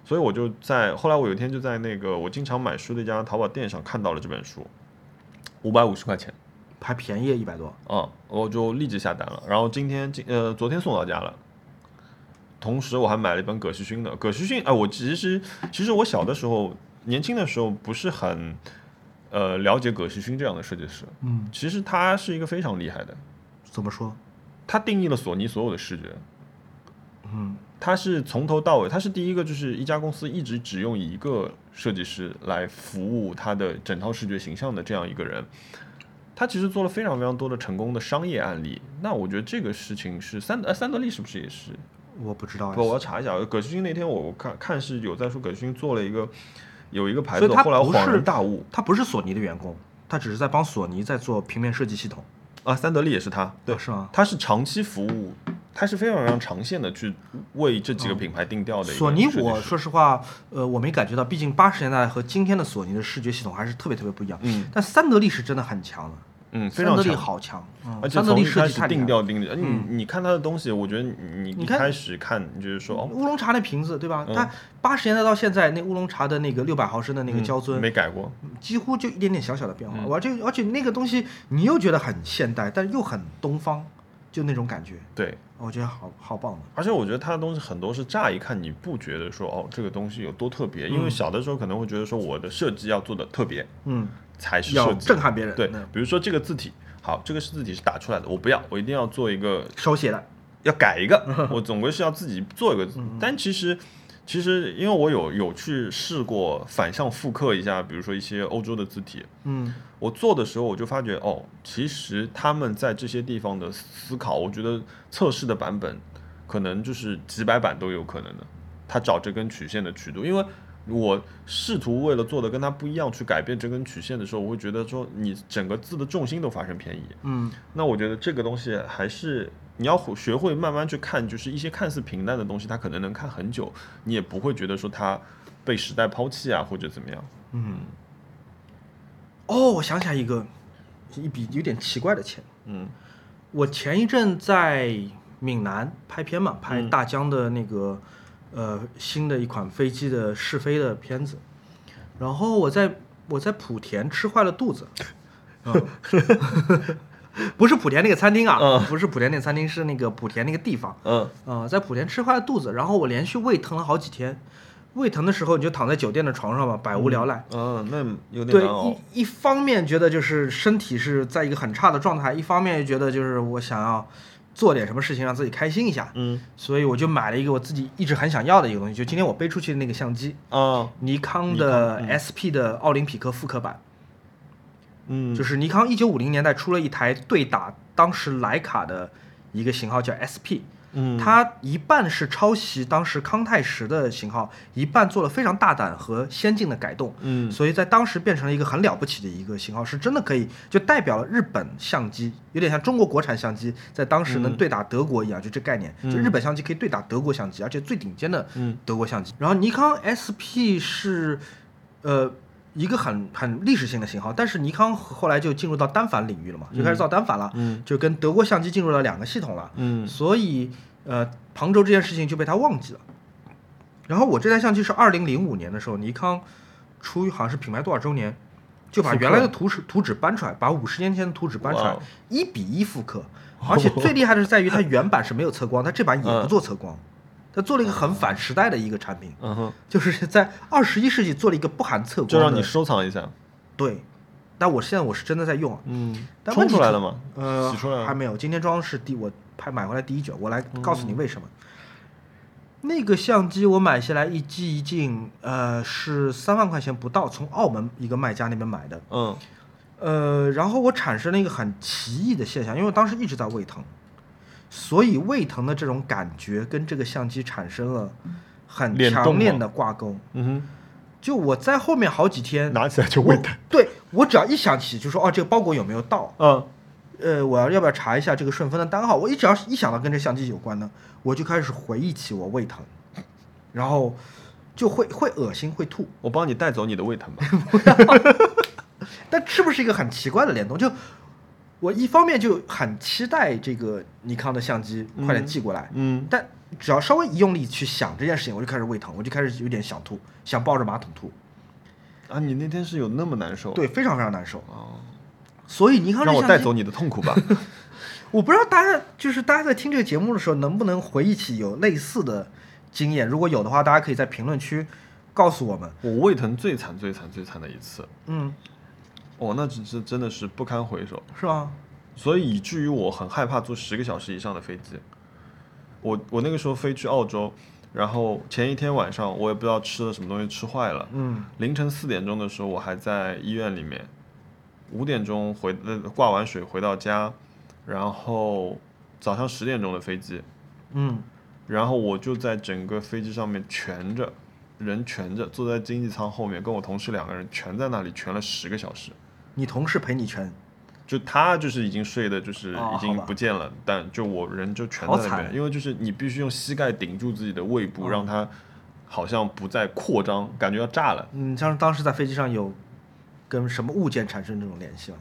所以我就在后来我有一天就在那个我经常买书的一家淘宝店上看到了这本书，五百五十块钱。还便宜一百多。嗯，我就立即下单了。然后今天今呃昨天送到家了。同时我还买了一本葛饰勋的。葛饰勋，哎、我其实其实我小的时候，年轻的时候不是很呃了解葛饰勋这样的设计师。嗯，其实他是一个非常厉害的，怎么说？他定义了索尼所有的视觉。嗯他是从头到尾，他是第一个，就是一家公司一直只用一个设计师来服务他的整套视觉形象的这样一个人。他其实做了非常非常多的成功的商业案例。那我觉得这个事情是三呃三得利是不是也是？我不知道哎。不，我要查一下。葛旭勋那天我看看是有在说葛旭勋做了一个有一个牌子，后来我恍然大悟他不是索尼的员工，他只是在帮索尼在做平面设计系统。啊，三得利也是他，对哦，是吗？他是长期服务，他是非常非常长线的去为这几个品牌定调的索尼，我说实话，呃，我没感觉到，毕竟八十年代和今天的索尼的视觉系统还是特别特别不一样。嗯但三得利是真的很强的，嗯非三得利常强。好强，嗯而且从一开始。定调定调，嗯你你看他的东西，我觉得你你一开始看你就是说哦，乌龙茶那瓶子对吧？嗯它八十年代到现在，那乌龙茶的那个六百毫升的那个嗯胶樽，没改过，几乎就一点点小小的变化。嗯而且而且那个东西你又觉得很现代，但又很东方，就那种感觉，对。我觉得好好棒的。而且我觉得他的东西很多是乍一看你不觉得说哦这个东西有多特别，因为嗯小的时候可能会觉得说我的设计要做的特别嗯，才是设计，震撼别人。对，比如说这个字体，好，这个是字体是打出来的，我不要，我一定要做一个手写的，要改一个，我总归是要自己做一个。嗯但其实，其实因为我有有去试过反向复刻一下，比如说一些欧洲的字体，嗯我做的时候我就发觉，哦，其实他们在这些地方的思考，我觉得测试的版本可能就是几百版都有可能的。他找这根曲线的曲度，因为我试图为了做的跟他不一样去改变这根曲线的时候，我会觉得说你整个字的重心都发生偏移。嗯那我觉得这个东西还是你要学会慢慢去看，就是一些看似平淡的东西，它可能能看很久，你也不会觉得说它被时代抛弃啊，或者怎么样。嗯。哦，我想起来一个一笔有点奇怪的钱。嗯我前一阵在闽南拍片嘛，拍嗯大疆的那个、呃新的一款飞机的试飞的片子，然后我在我在莆田吃坏了肚子，嗯 不是莆田那个餐厅啊，嗯。不是莆田那个餐厅，是那个莆田那个地方，嗯。啊、在莆田吃坏了肚子，然后我连续胃疼了好几天，胃疼的时候你就躺在酒店的床上嘛，百无聊赖，嗯，那有点对。一一方面觉得就是身体是在一个很差的状态，一方面又觉得就是我想要做点什么事情让自己开心一下，嗯。所以我就买了一个我自己一直很想要的一个东西，就今天我背出去的那个相机，哦。尼康的 SP 的奥林匹克复刻版，嗯，就是尼康一九五零年代出了一台对打当时莱卡的一个型号叫 SP，嗯。它一半是抄袭当时康泰时的型号，一半做了非常大胆和先进的改动。嗯。所以在当时变成了一个很了不起的一个型号，是真的可以就代表了日本相机，有点像中国国产相机在当时能嗯。对打德国一样，就这概念，就嗯日本相机可以对打德国相机，而且最顶尖的嗯。德国相机。然后尼康 SP 是，呃，一个很很历史性的型号。但是尼康后来就进入到单反领域了嘛，就开始造单反了，嗯就跟德国相机进入了两个系统了。嗯所以呃，庞州这件事情就被他忘记了。然后我这台相机是二零零五年的时候，尼康出于好像是品牌多少周年，就把原来的图纸图纸搬出来，把五十年前的图纸搬出来一比一复刻。而且最厉害的是在于它原版是没有测光，它这版也不做测光，它做了一个很反时代的一个产品，嗯哼，就是在二十一世纪做了一个不含测光的，就让你收藏一下。对。但我现在我是真的在用啊，嗯，冲但问题出来了吗？呃，洗出来了还没有。今天装的是第我拍买回来第一卷，我来告诉你嗯为什么。那个相机我买下来一机一镜，呃，是三万块钱不到，从澳门一个卖家那边买的。嗯呃，然后我产生了一个很奇异的现象，因为我当时一直在胃疼，所以胃疼的这种感觉跟这个相机产生了很强烈的挂钩。嗯哼就我在后面好几天，，拿起来就胃疼。对我只要一想起，就说哦，这个包裹有没有到？嗯呃，我要要不要查一下这个顺丰的单号？我一只要一想到跟这相机有关的，我就开始回忆起我胃疼，然后就会会恶心，会吐。我帮你带走你的胃疼吧。但是不是一个很奇怪的联动？就我一方面就很期待这个尼康的相机快点寄过来，嗯，但只要稍微一用力去想这件事情，我就开始胃疼，我就开始有点想吐，想抱着马桶吐，啊，你那天是有那么难受？对，非常非常难受。哦，所以尼康让我带走你的痛苦吧。我不知道大家就是大家在听这个节目的时候，能不能回忆起有类似的经验？如果有的话，大家可以在评论区告诉我们。我胃疼最惨、最惨、最惨的一次，嗯，哦，那只是真的是不堪回首，是吧？所以以至于我很害怕坐十个小时以上的飞机。我我那个时候飞去澳洲，然后前一天晚上我也不知道吃了什么东西吃坏了，嗯凌晨四点钟的时候我还在医院里面，五点钟回呃挂完水回到家，然后早上十点钟的飞机，嗯，然后我就在整个飞机上面蜷着，人蜷着，坐在经济舱后面，跟我同事两个人蜷在那里蜷了十个小时。你同事陪你全，就他就是已经睡的，就是已经不见了，但就我人就全在那边，因为就是你必须用膝盖顶住自己的胃部，哦让它好像不再扩张，感觉要炸了。嗯，像当时在飞机上有跟什么物件产生这种联系吗？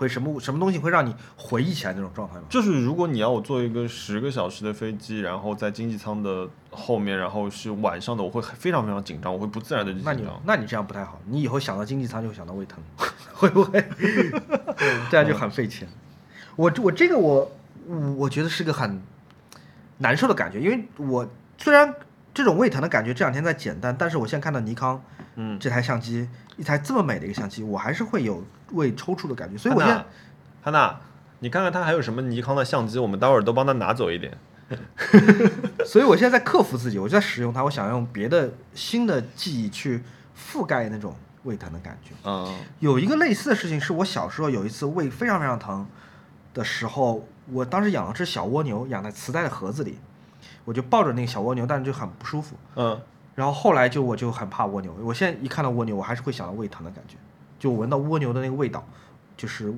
会什么什么东西会让你回忆起来那种状态吗？就是如果你要我坐一个十个小时的飞机，然后在经济舱的后面，然后是晚上的，我会非常非常紧张，我会不自然的紧那你。那你这样不太好，你以后想到经济舱就会想到胃疼，会不会？这样就很费钱。我我这个我我觉得是个很难受的感觉，因为我虽然这种胃疼的感觉这两天在减淡，但是我现在看到尼康嗯，这台相机，一台这么美的一个相机，我还是会有胃抽搐的感觉，所以我现在汉娜，你看看他还有什么尼康的相机，我们待会儿都帮他拿走一点。所以我现在在克服自己，我就在使用它，我想用别的新的记忆去覆盖那种胃疼的感觉。嗯有一个类似的事情，是我小时候有一次胃非常非常疼的时候，我当时养了只小蜗牛，养在磁带的盒子里，我就抱着那个小蜗牛，但是就很不舒服。嗯，然后后来就我就很怕蜗牛，我现在一看到蜗牛，我还是会想到胃疼的感觉，就闻到蜗牛的那个味道，就是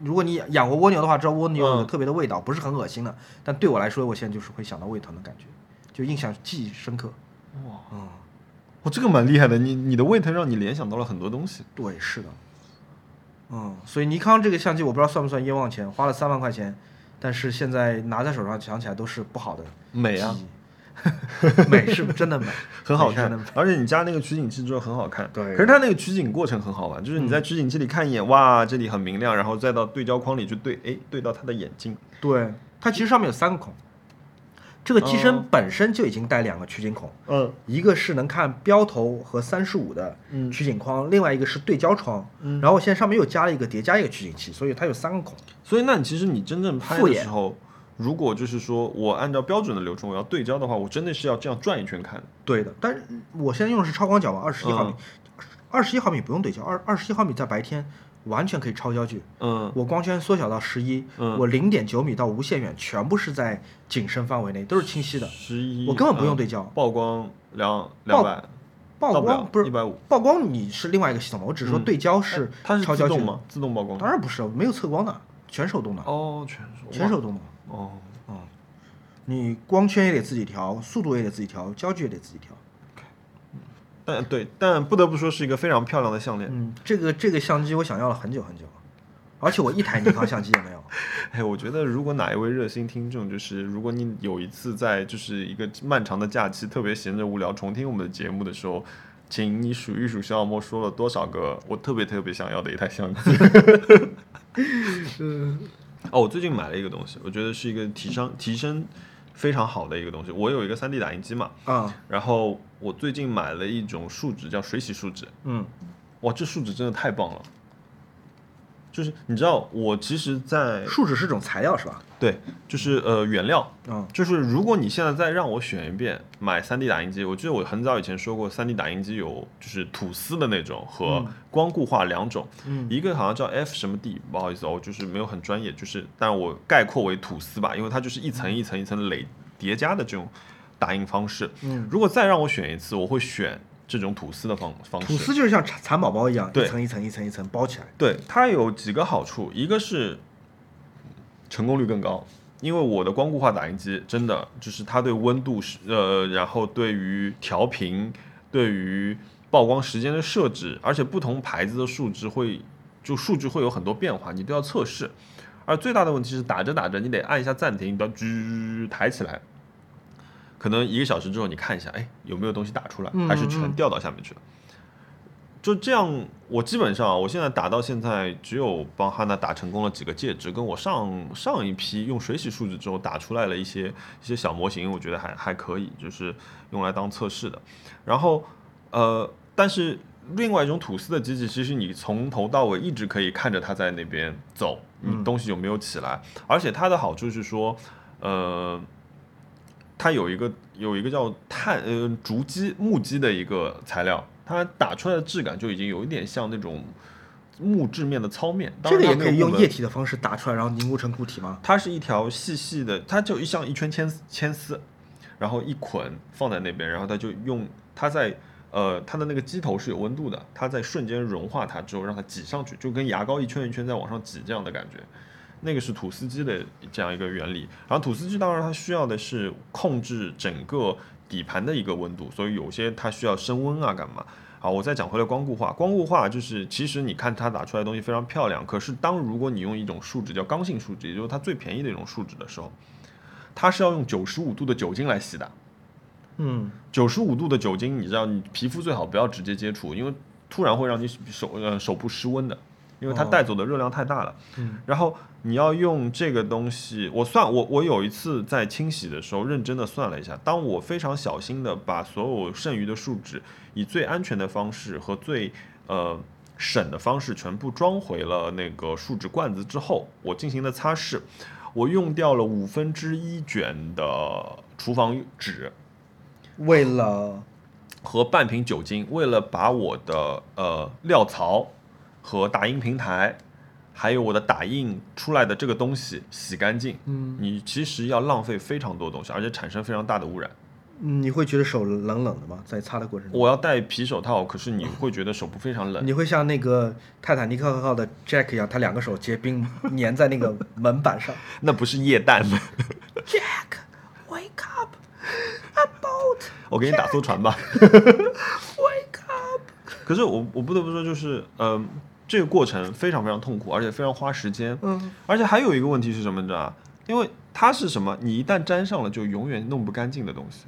如果你养过蜗牛的话，知道蜗牛有特别的味道，不是很恶心的，但对我来说，我现在就是会想到胃疼的感觉，就印象记忆深刻。哇，嗯，我这个蛮厉害的，你你的胃疼让你联想到了很多东西。对，是的。嗯，所以尼康这个相机我不知道算不算冤枉钱，花了三万块钱，但是现在拿在手上想起来都是不好的美啊 美是真的美，很好看的，而且你加那个取景器之后很好看。对可是它那个取景过程很好玩，就是你在取景器里看一眼，哇，这里很明亮，然后再到对焦框里去对，哎，对到他的眼睛。对，它其实上面有三个孔，这个机哦身本身就已经带两个取景孔，嗯一个是能看标头和三十五的嗯取景框，另外一个是对焦窗，嗯然后现在上面又加了一个叠加一个取景器，所以它有三个孔。所以那你其实你真正拍的时候，如果就是说我按照标准的流程我要对焦的话，我真的是要这样转一圈看。对的，但是我现在用的是超广角吧，二十一毫米嗯，二十一毫米不用对焦，二二十一毫米在白天完全可以超焦距。嗯我光圈缩小到十一、嗯我零点九米到无限远全部是在景深范围内，都是清晰的。十一，我根本不用嗯对焦曝光两两百，曝光不是一百五，曝光，你是另外一个系统嘛？我只是说嗯对焦是它是超焦距的？自动吗？自动曝光？当然不是，没有测光的，全手动的，哦，全手全手动的。哦，嗯，你光圈也得自己调，速度也得自己调，焦距也得自己调。但对，但不得不说是一个非常漂亮的项链。嗯，这个这个相机我想要了很久很久，而且我一台尼康相机也没有。哎，我觉得如果哪一位热心听众，就是如果你有一次在就是一个漫长的假期，特别闲着无聊重听我们的节目的时候，请你数一数小小莫说了多少个我特别特别想要的一台相机。哦，我最近买了一个东西，我觉得是一个提升提升非常好的一个东西。我有一个 3D 打印机嘛，啊，然后我最近买了一种树脂，叫水洗树脂。嗯哇，这树脂真的太棒了！就是你知道，我其实在，树脂是种材料是吧？对，就是呃原料，嗯就是如果你现在再让我选一遍买 3D 打印机，我记得我很早以前说过，3D 打印机有就是吐司的那种和光固化两种，嗯一个好像叫 F 什么 D，不好意思哦，就是没有很专业，就是但我概括为吐司吧，因为它就是一层一层一层累叠加的这种打印方式。嗯，如果再让我选一次，我会选这种吐司的方方式。吐司就是像蚕蚕宝宝一样，一层一层一层一层包起来。对，它有几个好处，一个是成功率更高，因为我的光固化打印机真的就是它对温度是呃，然后对于调频，对于曝光时间的设置，而且不同牌子的数值会就数据会有很多变化，你都要测试。而最大的问题是打着打着，你得按一下暂停，你都要吱抬起来。可能一个小时之后，你看一下，哎，有没有东西打出来，还是全掉到下面去了？就这样，我基本上我现在打到现在，只有帮哈娜打成功了几个戒指，跟我上上一批用水洗树脂之后打出来了一些一些小模型，我觉得还还可以，就是用来当测试的。然后呃，但是另外一种吐司的机器，其实你从头到尾一直可以看着它在那边走，你东西有没有起来，而且它的好处是说，呃。它有一个有一个叫碳呃竹基木基的一个材料，它打出来的质感就已经有一点像那种木质面的糙面。当这个然它没有木的也可以用液体的方式打出来，然后凝固成固体吗？它是一条细细的，它就像一圈铅丝铅丝，然后一捆放在那边，然后它就用它在呃它的那个机头是有温度的，它在瞬间融化它之后让它挤上去，就跟牙膏一圈一圈在往上挤这样的感觉。那个是吐司机的这样一个原理，然后吐司机当然它需要的是控制整个底盘的一个温度，所以有些它需要升温啊干嘛。好，我再讲回来光固化，光固化就是其实你看它打出来的东西非常漂亮，可是当如果你用一种树脂叫刚性树脂，也就是它最便宜的一种树脂的时候，它是要用九十五度的酒精来洗的。嗯，九十五度的酒精，你知道，你皮肤最好不要直接接触，因为突然会让你手呃手部失温的，因为它哦带走的热量太大了。嗯，然后你要用这个东西，我算我我有一次在清洗的时候认真的算了一下，当我非常小心的把所有剩余的树脂以最安全的方式和最呃省的方式全部装回了那个树脂罐子之后，我进行了擦拭，我用掉了五分之一卷的厨房纸。为了和半瓶酒精，为了把我的呃料槽和打印平台，还有我的打印出来的这个东西洗干净，嗯，你其实要浪费非常多东西，而且产生非常大的污染。嗯你会觉得手冷冷的吗？在擦的过程中，我要戴皮手套，可是你会觉得手部非常冷。你会像那个泰坦尼克号的 Jack 一样，他两个手结冰 粘在那个门板上。那不是液氮吗，Jack, wake up! A boat, 我给你打艘船吧。wake up! 可是我我不得不说，就是呃，这个过程非常非常痛苦，而且非常花时间。嗯，而且还有一个问题是什么，你知道吧？因为它是什么？你一旦沾上了，就永远弄不干净的东西。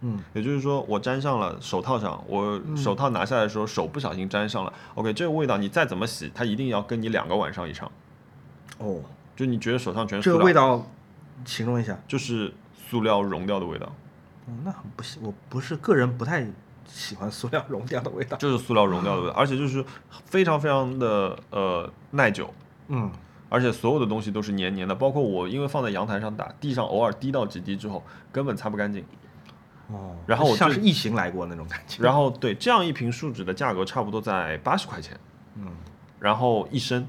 嗯，也就是说，我沾上了手套上，我手套拿下来的时候，手不小心沾上了。OK，这个味道你再怎么洗，它一定要跟你两个晚上以上。哦，就你觉得手上全是这，个味道，形容一下。就是塑料融掉的味道，哦，那很不行，我不是个人不太喜欢塑料溶掉的味道。就是塑料溶掉的味道，而且就是非常非常的呃耐久。嗯，而且所有的东西都是黏黏的，包括我因为放在阳台上打，地上偶尔滴到几滴之后，根本擦不干净。哦，然后我像是异形来过那种感觉。然后对，这样一瓶树脂的价格差不多在八十块钱，嗯，然后一升，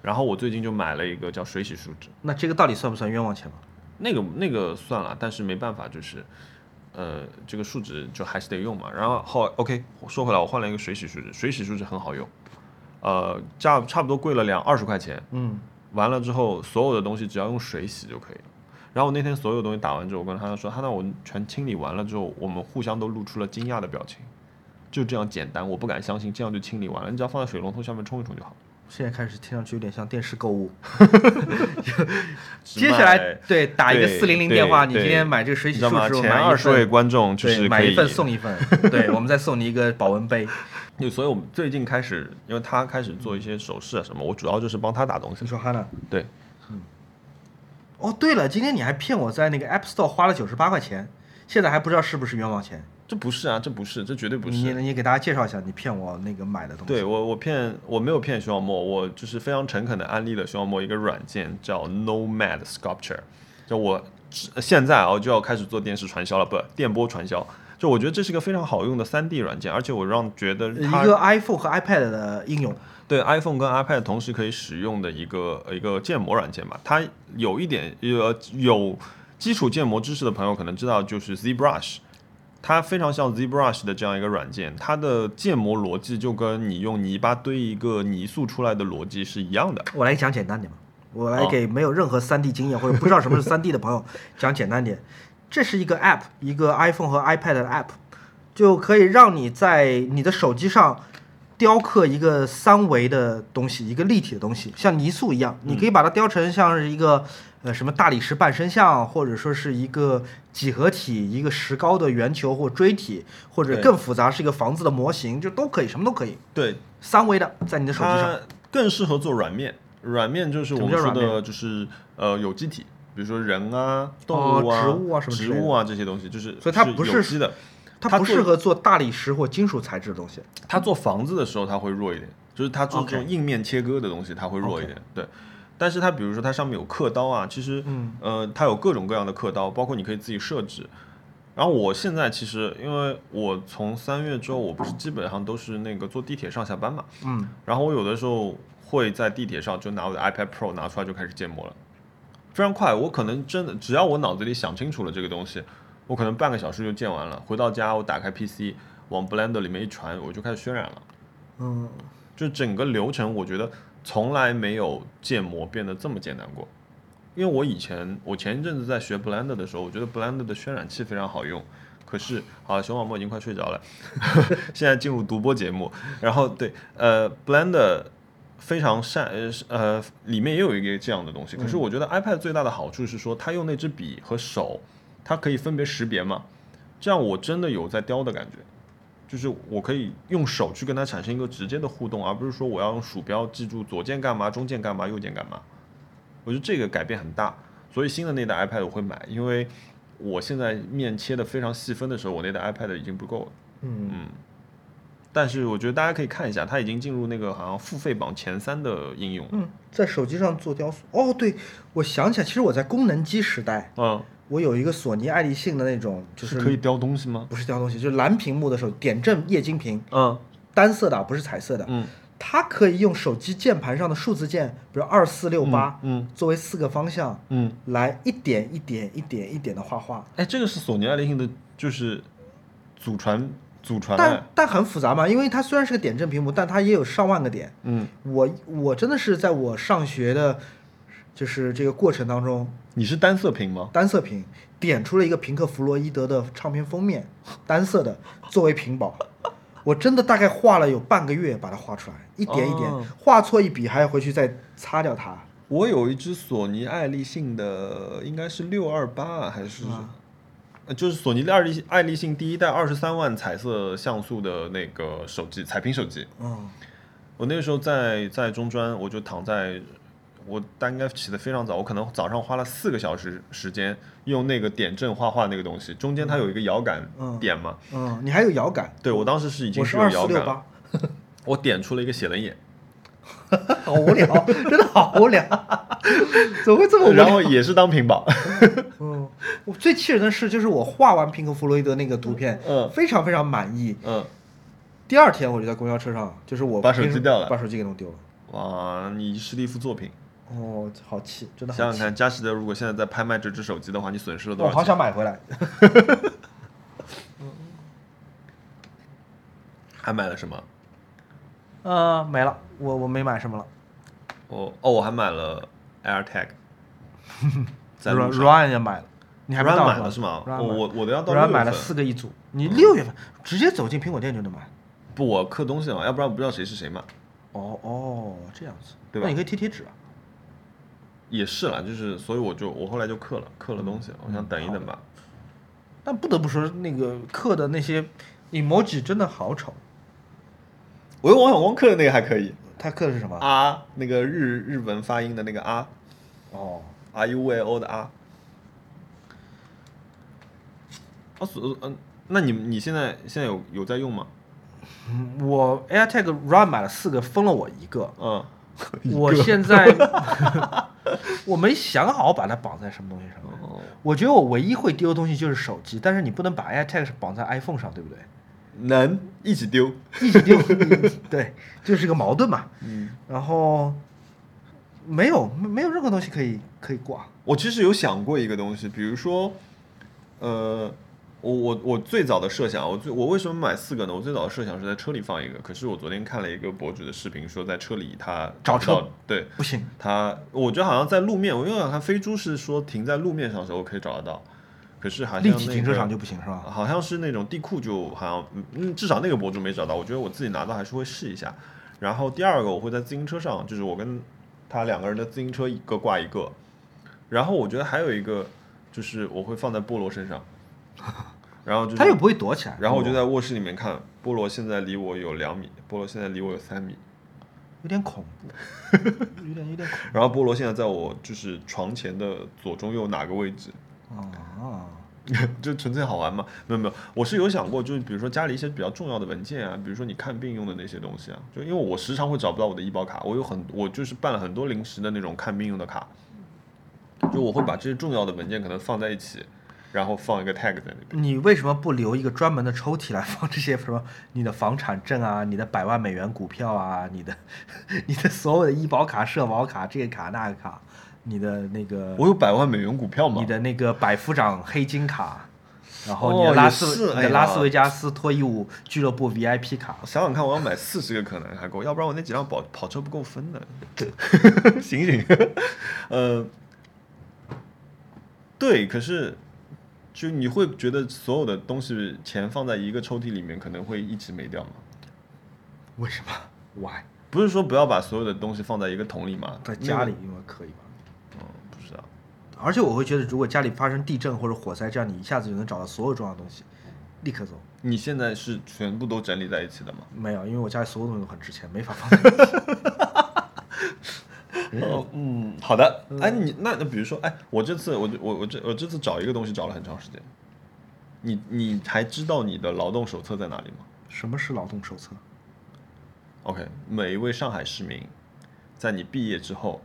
然后我最近就买了一个叫水洗树脂，那这个到底算不算冤枉钱吗？那个那个算了，但是没办法，就是，呃，这个树脂就还是得用嘛。然后后 OK，说回来，我换了一个水洗树脂，水洗树脂很好用，呃，价差不多贵了两二十块钱，嗯，完了之后，所有的东西只要用水洗就可以了。然后我那天所有东西打完之后，我跟他说，他那我全清理完了之后，我们互相都露出了惊讶的表情。就这样简单，我不敢相信这样就清理完了，你只要放在水龙头下面冲一冲就好。现在开始听上去有点像电视购物。接下来对打一个对四零零电话，你今天买这个水洗？漱前二十位，观众就，是买一份送一份，对，我们再送你一个保温杯。就，所以我们最近开始，因为他开始做一些首饰啊什么，我主要就是帮他打东西你。说哈娜？对，哦，对了，今天你还骗我在那个 App Store 花了九十八块钱，现在还不知道是不是冤枉钱。这不是啊，这不是，这绝对不你是。你给大家介绍一下，你骗我那个买的东西。对我，我骗我没有骗徐小莫，我就是非常诚恳的安利了徐小莫一个软件叫 Nomad Sculpture，就我只现在啊就要开始做电视传销了，不电波传销。就我觉得这是个非常好用的 3D 软件，而且我让觉得它一个 iPhone 和 iPad 的应用。对 iPhone 跟 iPad 同时可以使用的一个一个建模软件吧。它有一点呃有基础建模知识的朋友可能知道，就是 ZBrush，它非常像 ZBrush 的这样一个软件，它的建模逻辑就跟你用泥巴堆一个泥塑出来的逻辑是一样的。我来讲简单点吧，我来给没有任何 3D 经验或者不知道什么是 3D 的朋友讲简单点。这是一个 App，一个 iPhone 和 iPad 的 App，就可以让你在你的手机上雕刻一个三维的东西，一个立体的东西，像泥塑一样。你可以把它雕成像是一个呃什么大理石半身像，或者说是一个几何体、一个石膏的圆球或锥体，或者更复杂是一个房子的模型，就都可以，什么都可以。对，三维的在你的手机上。更适合做软面，软面就是我们说的，就是呃有机体。比如说人啊、动物啊、植物啊什么植物啊这些东西，就是所以它不是有机的。它不适合做大理石或金属材质的东西。它做房子的时候，它会弱一点，就是它做种硬面切割的东西，它会弱一点。对，但是它比如说它上面有刻刀啊，其实，嗯呃，它有各种各样的刻刀，包括你可以自己设置。然后我现在其实，因为我从三月之后，我不是基本上都是那个坐地铁上下班嘛，嗯，然后我有的时候会在地铁上就拿我的 iPad Pro 拿出来就开始建模了，非常快。我可能真的只要我脑子里想清楚了这个东西，我可能半个小时就建完了。回到家我打开 PC 往 Blender 里面一传，我就开始渲染了。嗯，就整个流程，我觉得从来没有建模变得这么简单过。因为我以前，我前一阵子在学 Blender 的时候，我觉得 Blender 的渲染器非常好用。可是，好，熊小莫已经快睡着了，现在进入独播节目。然后，对，呃，Blender 非常善，呃是呃，里面也有一个这样的东西。可是，我觉得 iPad 最大的好处是说，它用那支笔和手，它可以分别识别嘛，这样我真的有在雕的感觉。就是我可以用手去跟它产生一个直接的互动，而不是说我要用鼠标记住左键干嘛、中键干嘛、右键干嘛。我觉得这个改变很大，所以新的那代 iPad 我会买，因为我现在面切的非常细分的时候，我那代 iPad 已经不够了。嗯嗯，但是我觉得大家可以看一下，它已经进入那个好像付费榜前三的应用。嗯，在手机上做雕塑。哦，对，我想起来，其实我在功能机时代，嗯，我有一个索尼爱立信的那种，就是可以雕东西吗？不是雕东西，就是蓝屏幕的时候，点阵液晶屏，嗯单色的啊，不是彩色的。嗯它可以用手机键盘上的数字键，比如二四六八，嗯作为四个方向，嗯，来一点一点一点一点的画画。哎，这个是索尼爱立信的，就是祖传祖传但。但很复杂嘛，因为它虽然是个点阵屏幕，但它也有上万个点。嗯，我我真的是在我上学的，就是这个过程当中，你是单色屏吗？单色屏点出了一个平克·弗洛伊德的唱片封面，单色的作为屏保。我真的大概画了有半个月把它画出来，一点一点，哦画错一笔还要回去再擦掉它。我有一只索尼爱立信的，应该是六二八还是，就是索尼的爱立爱立信第一代二十三万彩色像素的那个手机，彩屏手机。嗯，我那个时候在在中专，我就躺在，我大概起得非常早，我可能早上花了四个小时时间用那个点阵画画那个东西，中间它有一个摇杆嗯点嘛，嗯，你还有摇杆，对我当时是已经有二四六摇杆了，八，我点出了一个写轮眼，好无聊，真的好无聊，怎么会这么无聊？然后也是当屏保，嗯，我最气人的是，就是我画完平克·弗洛伊德那个图片，嗯非常非常满意。嗯，第二天我就在公交车上，就是我把手机掉了把手机给弄丢了。哇，你是一幅作品。哦，好气，真的好气。想想看，佳士得如果现在在拍卖这只手机的话，你损失了多少我好钱？想买回来。还买了什么？呃，没了，我我没买什么了。我哦，我还买了 AirTag，在路 Ryan 上。Ryan 也买了，你还没 Ryan 到买了是吗？我我我的要到买 Ryan 买了份。四个一组，你六月份直接走进苹果店就能买。不，我刻东西嘛，要不然我不知道谁是谁嘛。哦哦，这样子，对吧那你可以贴贴纸啊。也是啦，就是所以我就我后来就刻了，刻了东西，我想等一等吧。但不得不说，那个刻的那些 emoji 真的好丑。我用王小光刻的那个还可以他刻的是什么？啊，那个日日文发音的那个啊哦，，R U A O 的啊。啊，所嗯，那你你现在现在有有在用吗？嗯我 AirTag Run 买了四个，分了我一个。嗯，我现在 我没想好把它绑在什么东西上面。哦，我觉得我唯一会丢的东西就是手机，但是你不能把 AirTag 绑在 iPhone 上，对不对？能一起丢。一起丢，对，就是个矛盾嘛。嗯，然后没有没没有任何东西可以可以挂。我其实有想过一个东西，比如说，呃，我我我最早的设想，我最我为什么买四个呢？我最早的设想是在车里放一个，可是我昨天看了一个博主的视频，说在车里他找车，对不行，他，我觉得好像在路面，我因为我看飞猪是说停在路面上的时候可以找得到，可是好像、那个、立体停车场就不行是吧？好像是那种地库就好像，嗯嗯，至少那个博主没找到，我觉得我自己拿到还是会试一下。然后第二个我会在自行车上，就是我跟他两个人的自行车一个挂一个。然后我觉得还有一个就是我会放在菠萝身上，然后就是它又不会躲起来。然后我就在卧室里面看，菠萝现在离我有两米，菠萝现在离我有三米，有点恐怖，有点有点恐怖然后菠萝现在在我就是床前的左中右哪个位置，怖啊。就纯粹好玩嘛？没有没有，我是有想过，就是比如说家里一些比较重要的文件啊，比如说你看病用的那些东西啊，就因为我时常会找不到我的医保卡，我有很我就是办了很多临时的那种看病用的卡，就我会把这些重要的文件可能放在一起，然后放一个 tag 在那边。你为什么不留一个专门的抽屉来放这些什么你的房产证啊、你的百万美元股票啊、你的 你的所有的医保卡、社保卡、这个卡那个卡、你的那个我有百万美元股票吗？你的那个百夫长黑金卡，然后你拉斯、你的拉斯维加斯脱衣舞俱乐部 VIP 卡，想想看，我要买四十个可能还够，要不然我那几辆跑跑车不够分的。醒醒，呃，对，可是就你会觉得所有的东西钱放在一个抽屉里面，可能会一直没掉吗？为什么？Why？不是说不要把所有的东西放在一个桶里吗？在家里，应该可以吧。嗯，不知道。而且我会觉得，如果家里发生地震或者火灾，这样你一下子就能找到所有重要的东西，立刻走。你现在是全部都整理在一起的吗？没有，因为我家里所有东西都很值钱，没法放在一起。哦，嗯，好的。哎，你那那比如说，哎，我这次我我我这我这次找一个东西找了很长时间。你你还知道你的劳动手册在哪里吗什么是劳动手册？？OK，每一位上海市民，在你毕业之后，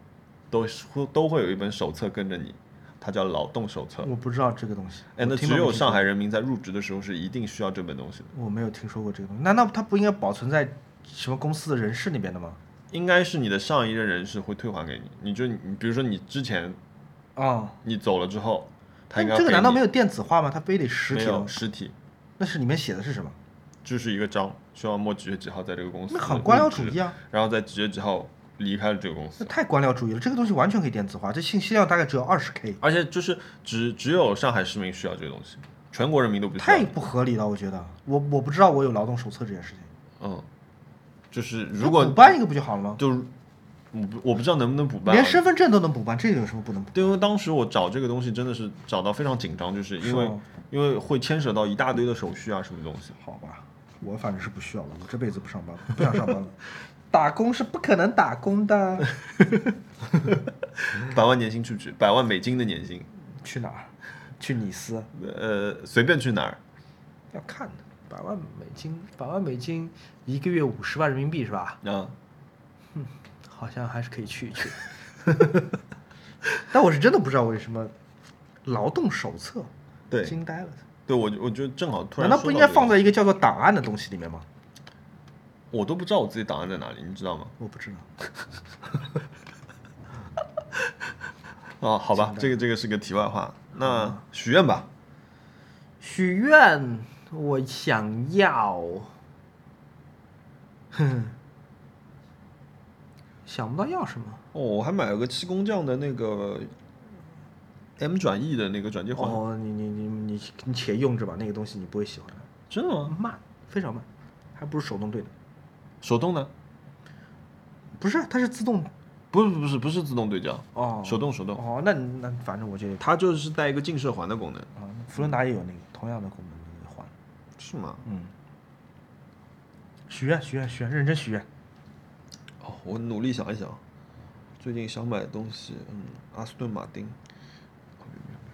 都会都会有一本手册跟着你，它叫劳动手册。我不知道这个东西。哎，那只有上海人民在入职的时候是一定需要这本东西的。我没有听说过这个东西。难道它不应该保存在什么公司的人事那边的吗？应该是你的上一任人事会退还给你。你就你比如说你之前啊、你走了之后，他应该这个难道没有电子化吗？他非得实体没？有实体？那是里面写的是什么？就是一个章，希望末几月几号在这个公司那很官僚主义啊！然后在几月几号离开了这个公司。那太官僚主义了。这个东西完全可以电子化，这信息量大概只有二十 K，而且就是只只有上海市民需要这个东西，全国人民都不需要太。不合理了。我觉得，我我不知道我有劳动手册这件事情。嗯，就是如果补办一个不就好了吗？就我不我不知道能不能补办啊，连身份证都能补办，这个有什么不能补？对，因为当时我找这个东西真的是找到非常紧张，就是因为因为会牵扯到一大堆的手续啊，什么东西。好吧，我反正是不需要了，我这辈子不上班了，不想上班了。打工是不可能打工的。百万年薪去不去，百万美金的年薪，去哪儿？去尼斯？呃，随便去哪儿，要看的。百万美金，百万美金，一个月五十万人民币是吧？嗯，好像还是可以去一去。但我是真的不知道为什么劳动手册，对惊呆了。对我我觉得正好突然难道不应该放在一个叫做档案的东西里面吗？我都不知道我自己档案在哪里，你知道吗？我不知道。哦，好吧，这个这个是个题外话。那许愿吧，许愿，我想要，哼，想不到要什么。哦，我还买了个七工匠的那个 M 转 E 的那个转接环，哦，你你你你你且用着吧，那个东西你不会喜欢的，真的吗？慢，非常慢。还不如手动对的。手动呢？不是，它是自动不是不是不是自动对焦，哦，手动手动，哦，那那反正我觉得它就是带一个近射环的功能，啊，福伦达也有那个同样的功能。是吗？嗯，许愿许愿许愿，认真许愿。哦，我努力想一想，最近想买的东西，嗯，阿斯顿马丁，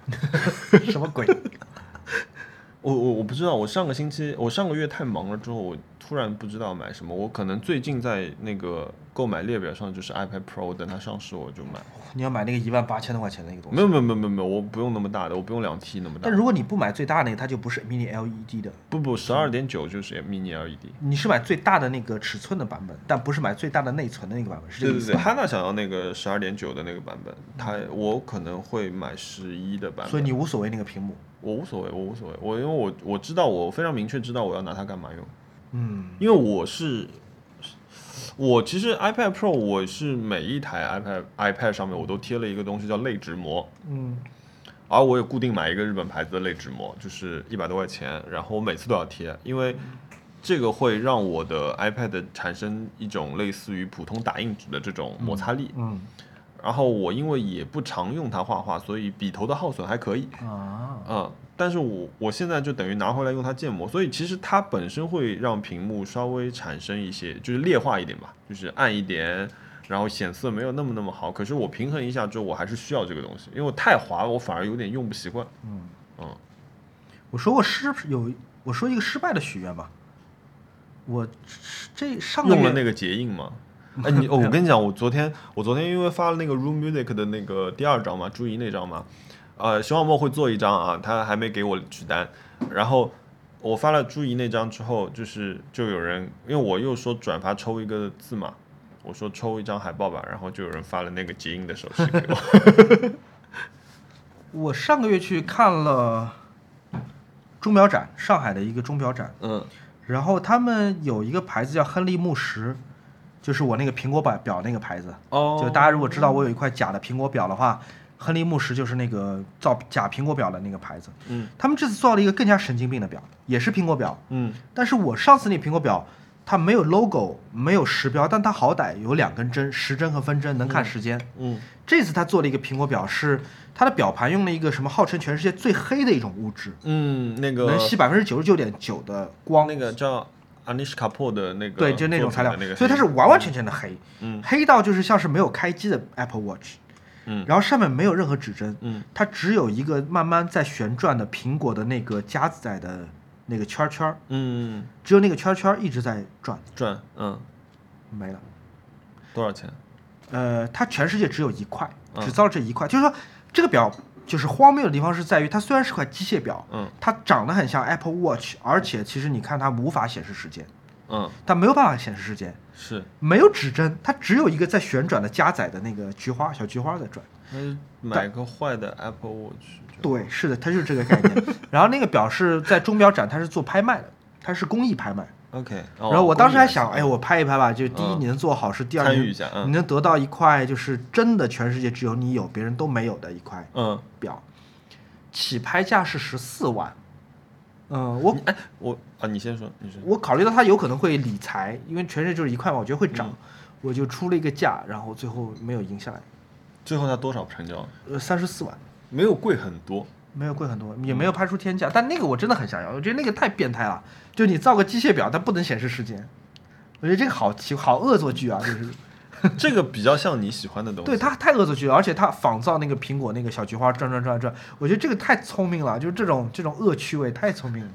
什么鬼？我我我不知道，我上个星期我上个月太忙了之后，我突然不知道买什么，我可能最近在那个购买列表上就是 iPad Pro，等它上市我就买。你要买那个一万八千多块钱的那个东西。没有没有没有没有没有，我不用那么大的，我不用两 T 那么大但。如果你不买最大那个，它就不是 mini LED 的。不不，十二点九就是 mini E LED。你是买最大的那个尺寸的版本，但不是买最大的内存的那个版本，是这个意思吧？汉娜想要那个十二点九的那个版本，他我可能会买十一的版本。所以你无所谓那个屏幕。我无所谓，我无所谓，我因为我我知道我非常明确知道我要拿它干嘛用，嗯，因为我是，我其实 iPad Pro 我是每一台 iPad iPad 上面我都贴了一个东西叫类纸膜，嗯，而我也固定买一个日本牌子的类纸膜，就是一百多块钱，然后我每次都要贴，因为这个会让我的 iPad 产生一种类似于普通打印纸的这种摩擦力，嗯。然后我因为也不常用它画画，所以笔头的耗损还可以，啊，嗯，但是我我现在就等于拿回来用它建模，所以其实它本身会让屏幕稍微产生一些就是劣化一点吧，就是暗一点，然后显色没有那么那么好。可是我平衡一下之后，我还是需要这个东西，因为我太滑了，我反而有点用不习惯。嗯嗯，我说过失有，我说一个失败的许愿吧。我这上用了那个结印吗？哎，你哦，我跟你讲，我昨天我昨天因为发了那个 Room Music 的那个第二张嘛，朱怡那张嘛，呃，熊小莫会做一张啊，他还没给我取单，然后我发了朱怡那张之后，就是就有人，因为我又说转发抽一个字嘛，我说抽一张海报吧，然后就有人发了那个结印的手势给我，我上个月去看了钟表展，上海的一个钟表展，嗯。然后他们有一个牌子叫亨利慕石，就是我那个苹果表表那个牌子。哦。就大家如果知道我有一块假的苹果表的话，亨利木石就是那个造假苹果表的那个牌子。嗯。他们这次造了一个更加神经病的表，也是苹果表，嗯但是我上次那苹果表它没有 logo，没有时标，但它好歹有两根针，时针和分针能看时间。嗯。这次他做了一个苹果表，是它的表盘用了一个什么号称全世界最黑的一种物质，嗯，那个。能吸百分之九十九点九的光。那个叫 Anish Kapoor 的那个对，就那种材料。所以它是完完全全的黑，嗯。黑到就是像是没有开机的 Apple Watch，嗯。然后上面没有任何指针，嗯。它只有一个慢慢在旋转的苹果的那个加载的那个圈圈儿，嗯只有那个圈圈儿一直在转，转嗯。没了。多少钱？呃，它全世界只有一块，嗯。只造这一块，就是说这个表就是荒谬的地方是在于，它虽然是块机械表，嗯。它长得很像 Apple Watch，而且其实你看它无法显示时间，嗯它没有办法显示时间，是。没有指针，它只有一个在旋转的加载的那个菊花小菊花在转。那买个坏的 Apple Watch。对，是的，它就是这个概念。然后那个表是在钟表展，它是做拍卖的，它是公益拍卖。OK，然后我当时还想，哎，我拍一拍吧，就第一嗯你能做好事，第二你能得到一块就是真的全世界只有你有，别人都没有的一块嗯，表，起拍价是十四万。嗯，我哎，我啊，你先说，你说。我考虑到它有可能会理财，因为全世界就是一块嘛，我觉得会涨，嗯我就出了一个价，然后最后没有赢下来，最后它多少成交？呃，三十四万。没有贵很多。没有贵很多，也没有拍出天价，但那个我真的很想要，我觉得那个太变态了。就你造个机械表，它不能显示时间，我觉得这个好奇好恶作剧啊，就是 这个比较像你喜欢的东西。对它太恶作剧了，而且它仿造那个苹果那个小菊花转转转转，我觉得这个太聪明了，就是这种这种恶趣味太聪明了，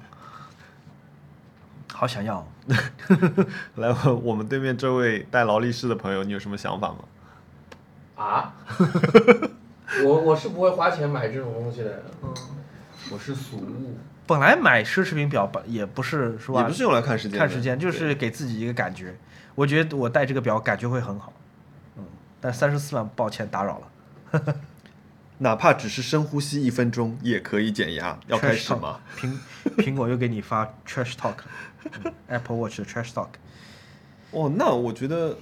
好想要。来，我我们对面这位戴劳力士的朋友，你有什么想法吗？啊？我我是不会花钱买这种东西的，嗯我是俗物。本来买奢侈品表本也不是是吧？也不是用来看时间。看时间，就是给自己一个感觉。我觉得我戴这个表感觉会很好，嗯，但三十四万，抱歉打扰了。哪怕只是深呼吸一分钟，也可以减压。要开始 talk 吗？苹苹果又给你发 trash talk，嗯 Apple Watch 的 trash talk，哦，那我觉得，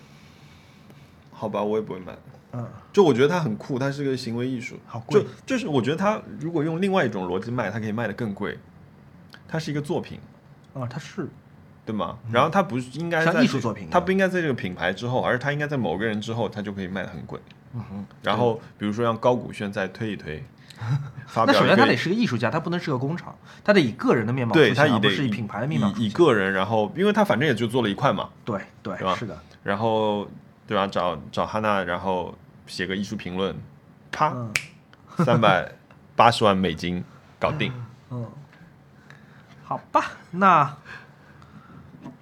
好吧，我也不会买。嗯，就我觉得它很酷，它是个行为艺术。好贵就就是我觉得它如果用另外一种逻辑卖，它可以卖的更贵。它是一个作品，啊，它是，对吗？然后它不是应该在这艺术作品它不应该在这个品牌之后，而是它应该在某个人之后，它就可以卖的很贵。嗯哼。然后比如说让高古轩再推一推，发 那首先他得是个艺术家，他不能是个工厂，他得以个人的面貌出现，对他以得而不是以品牌的面貌出以以。个人，然后因为他反正也就做了一块嘛，对对对是的，然后对吧？找找哈娜，然后写个艺术评论，啪，嗯三百八十万美金搞定。嗯，好吧，那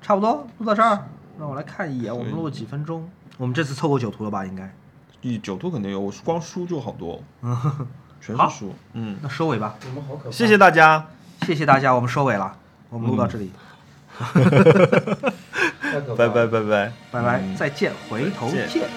差不多录到这儿，让我来看一眼，我们录了几分钟？我们这次凑够九图了吧？应该。一九图肯定有，我光书就好多，全好。是书。嗯，那收尾吧，我们好可怕。谢谢大家，谢谢大家，我们收尾了，我们录到这里，拜拜拜拜。拜拜，嗯。再见，回头见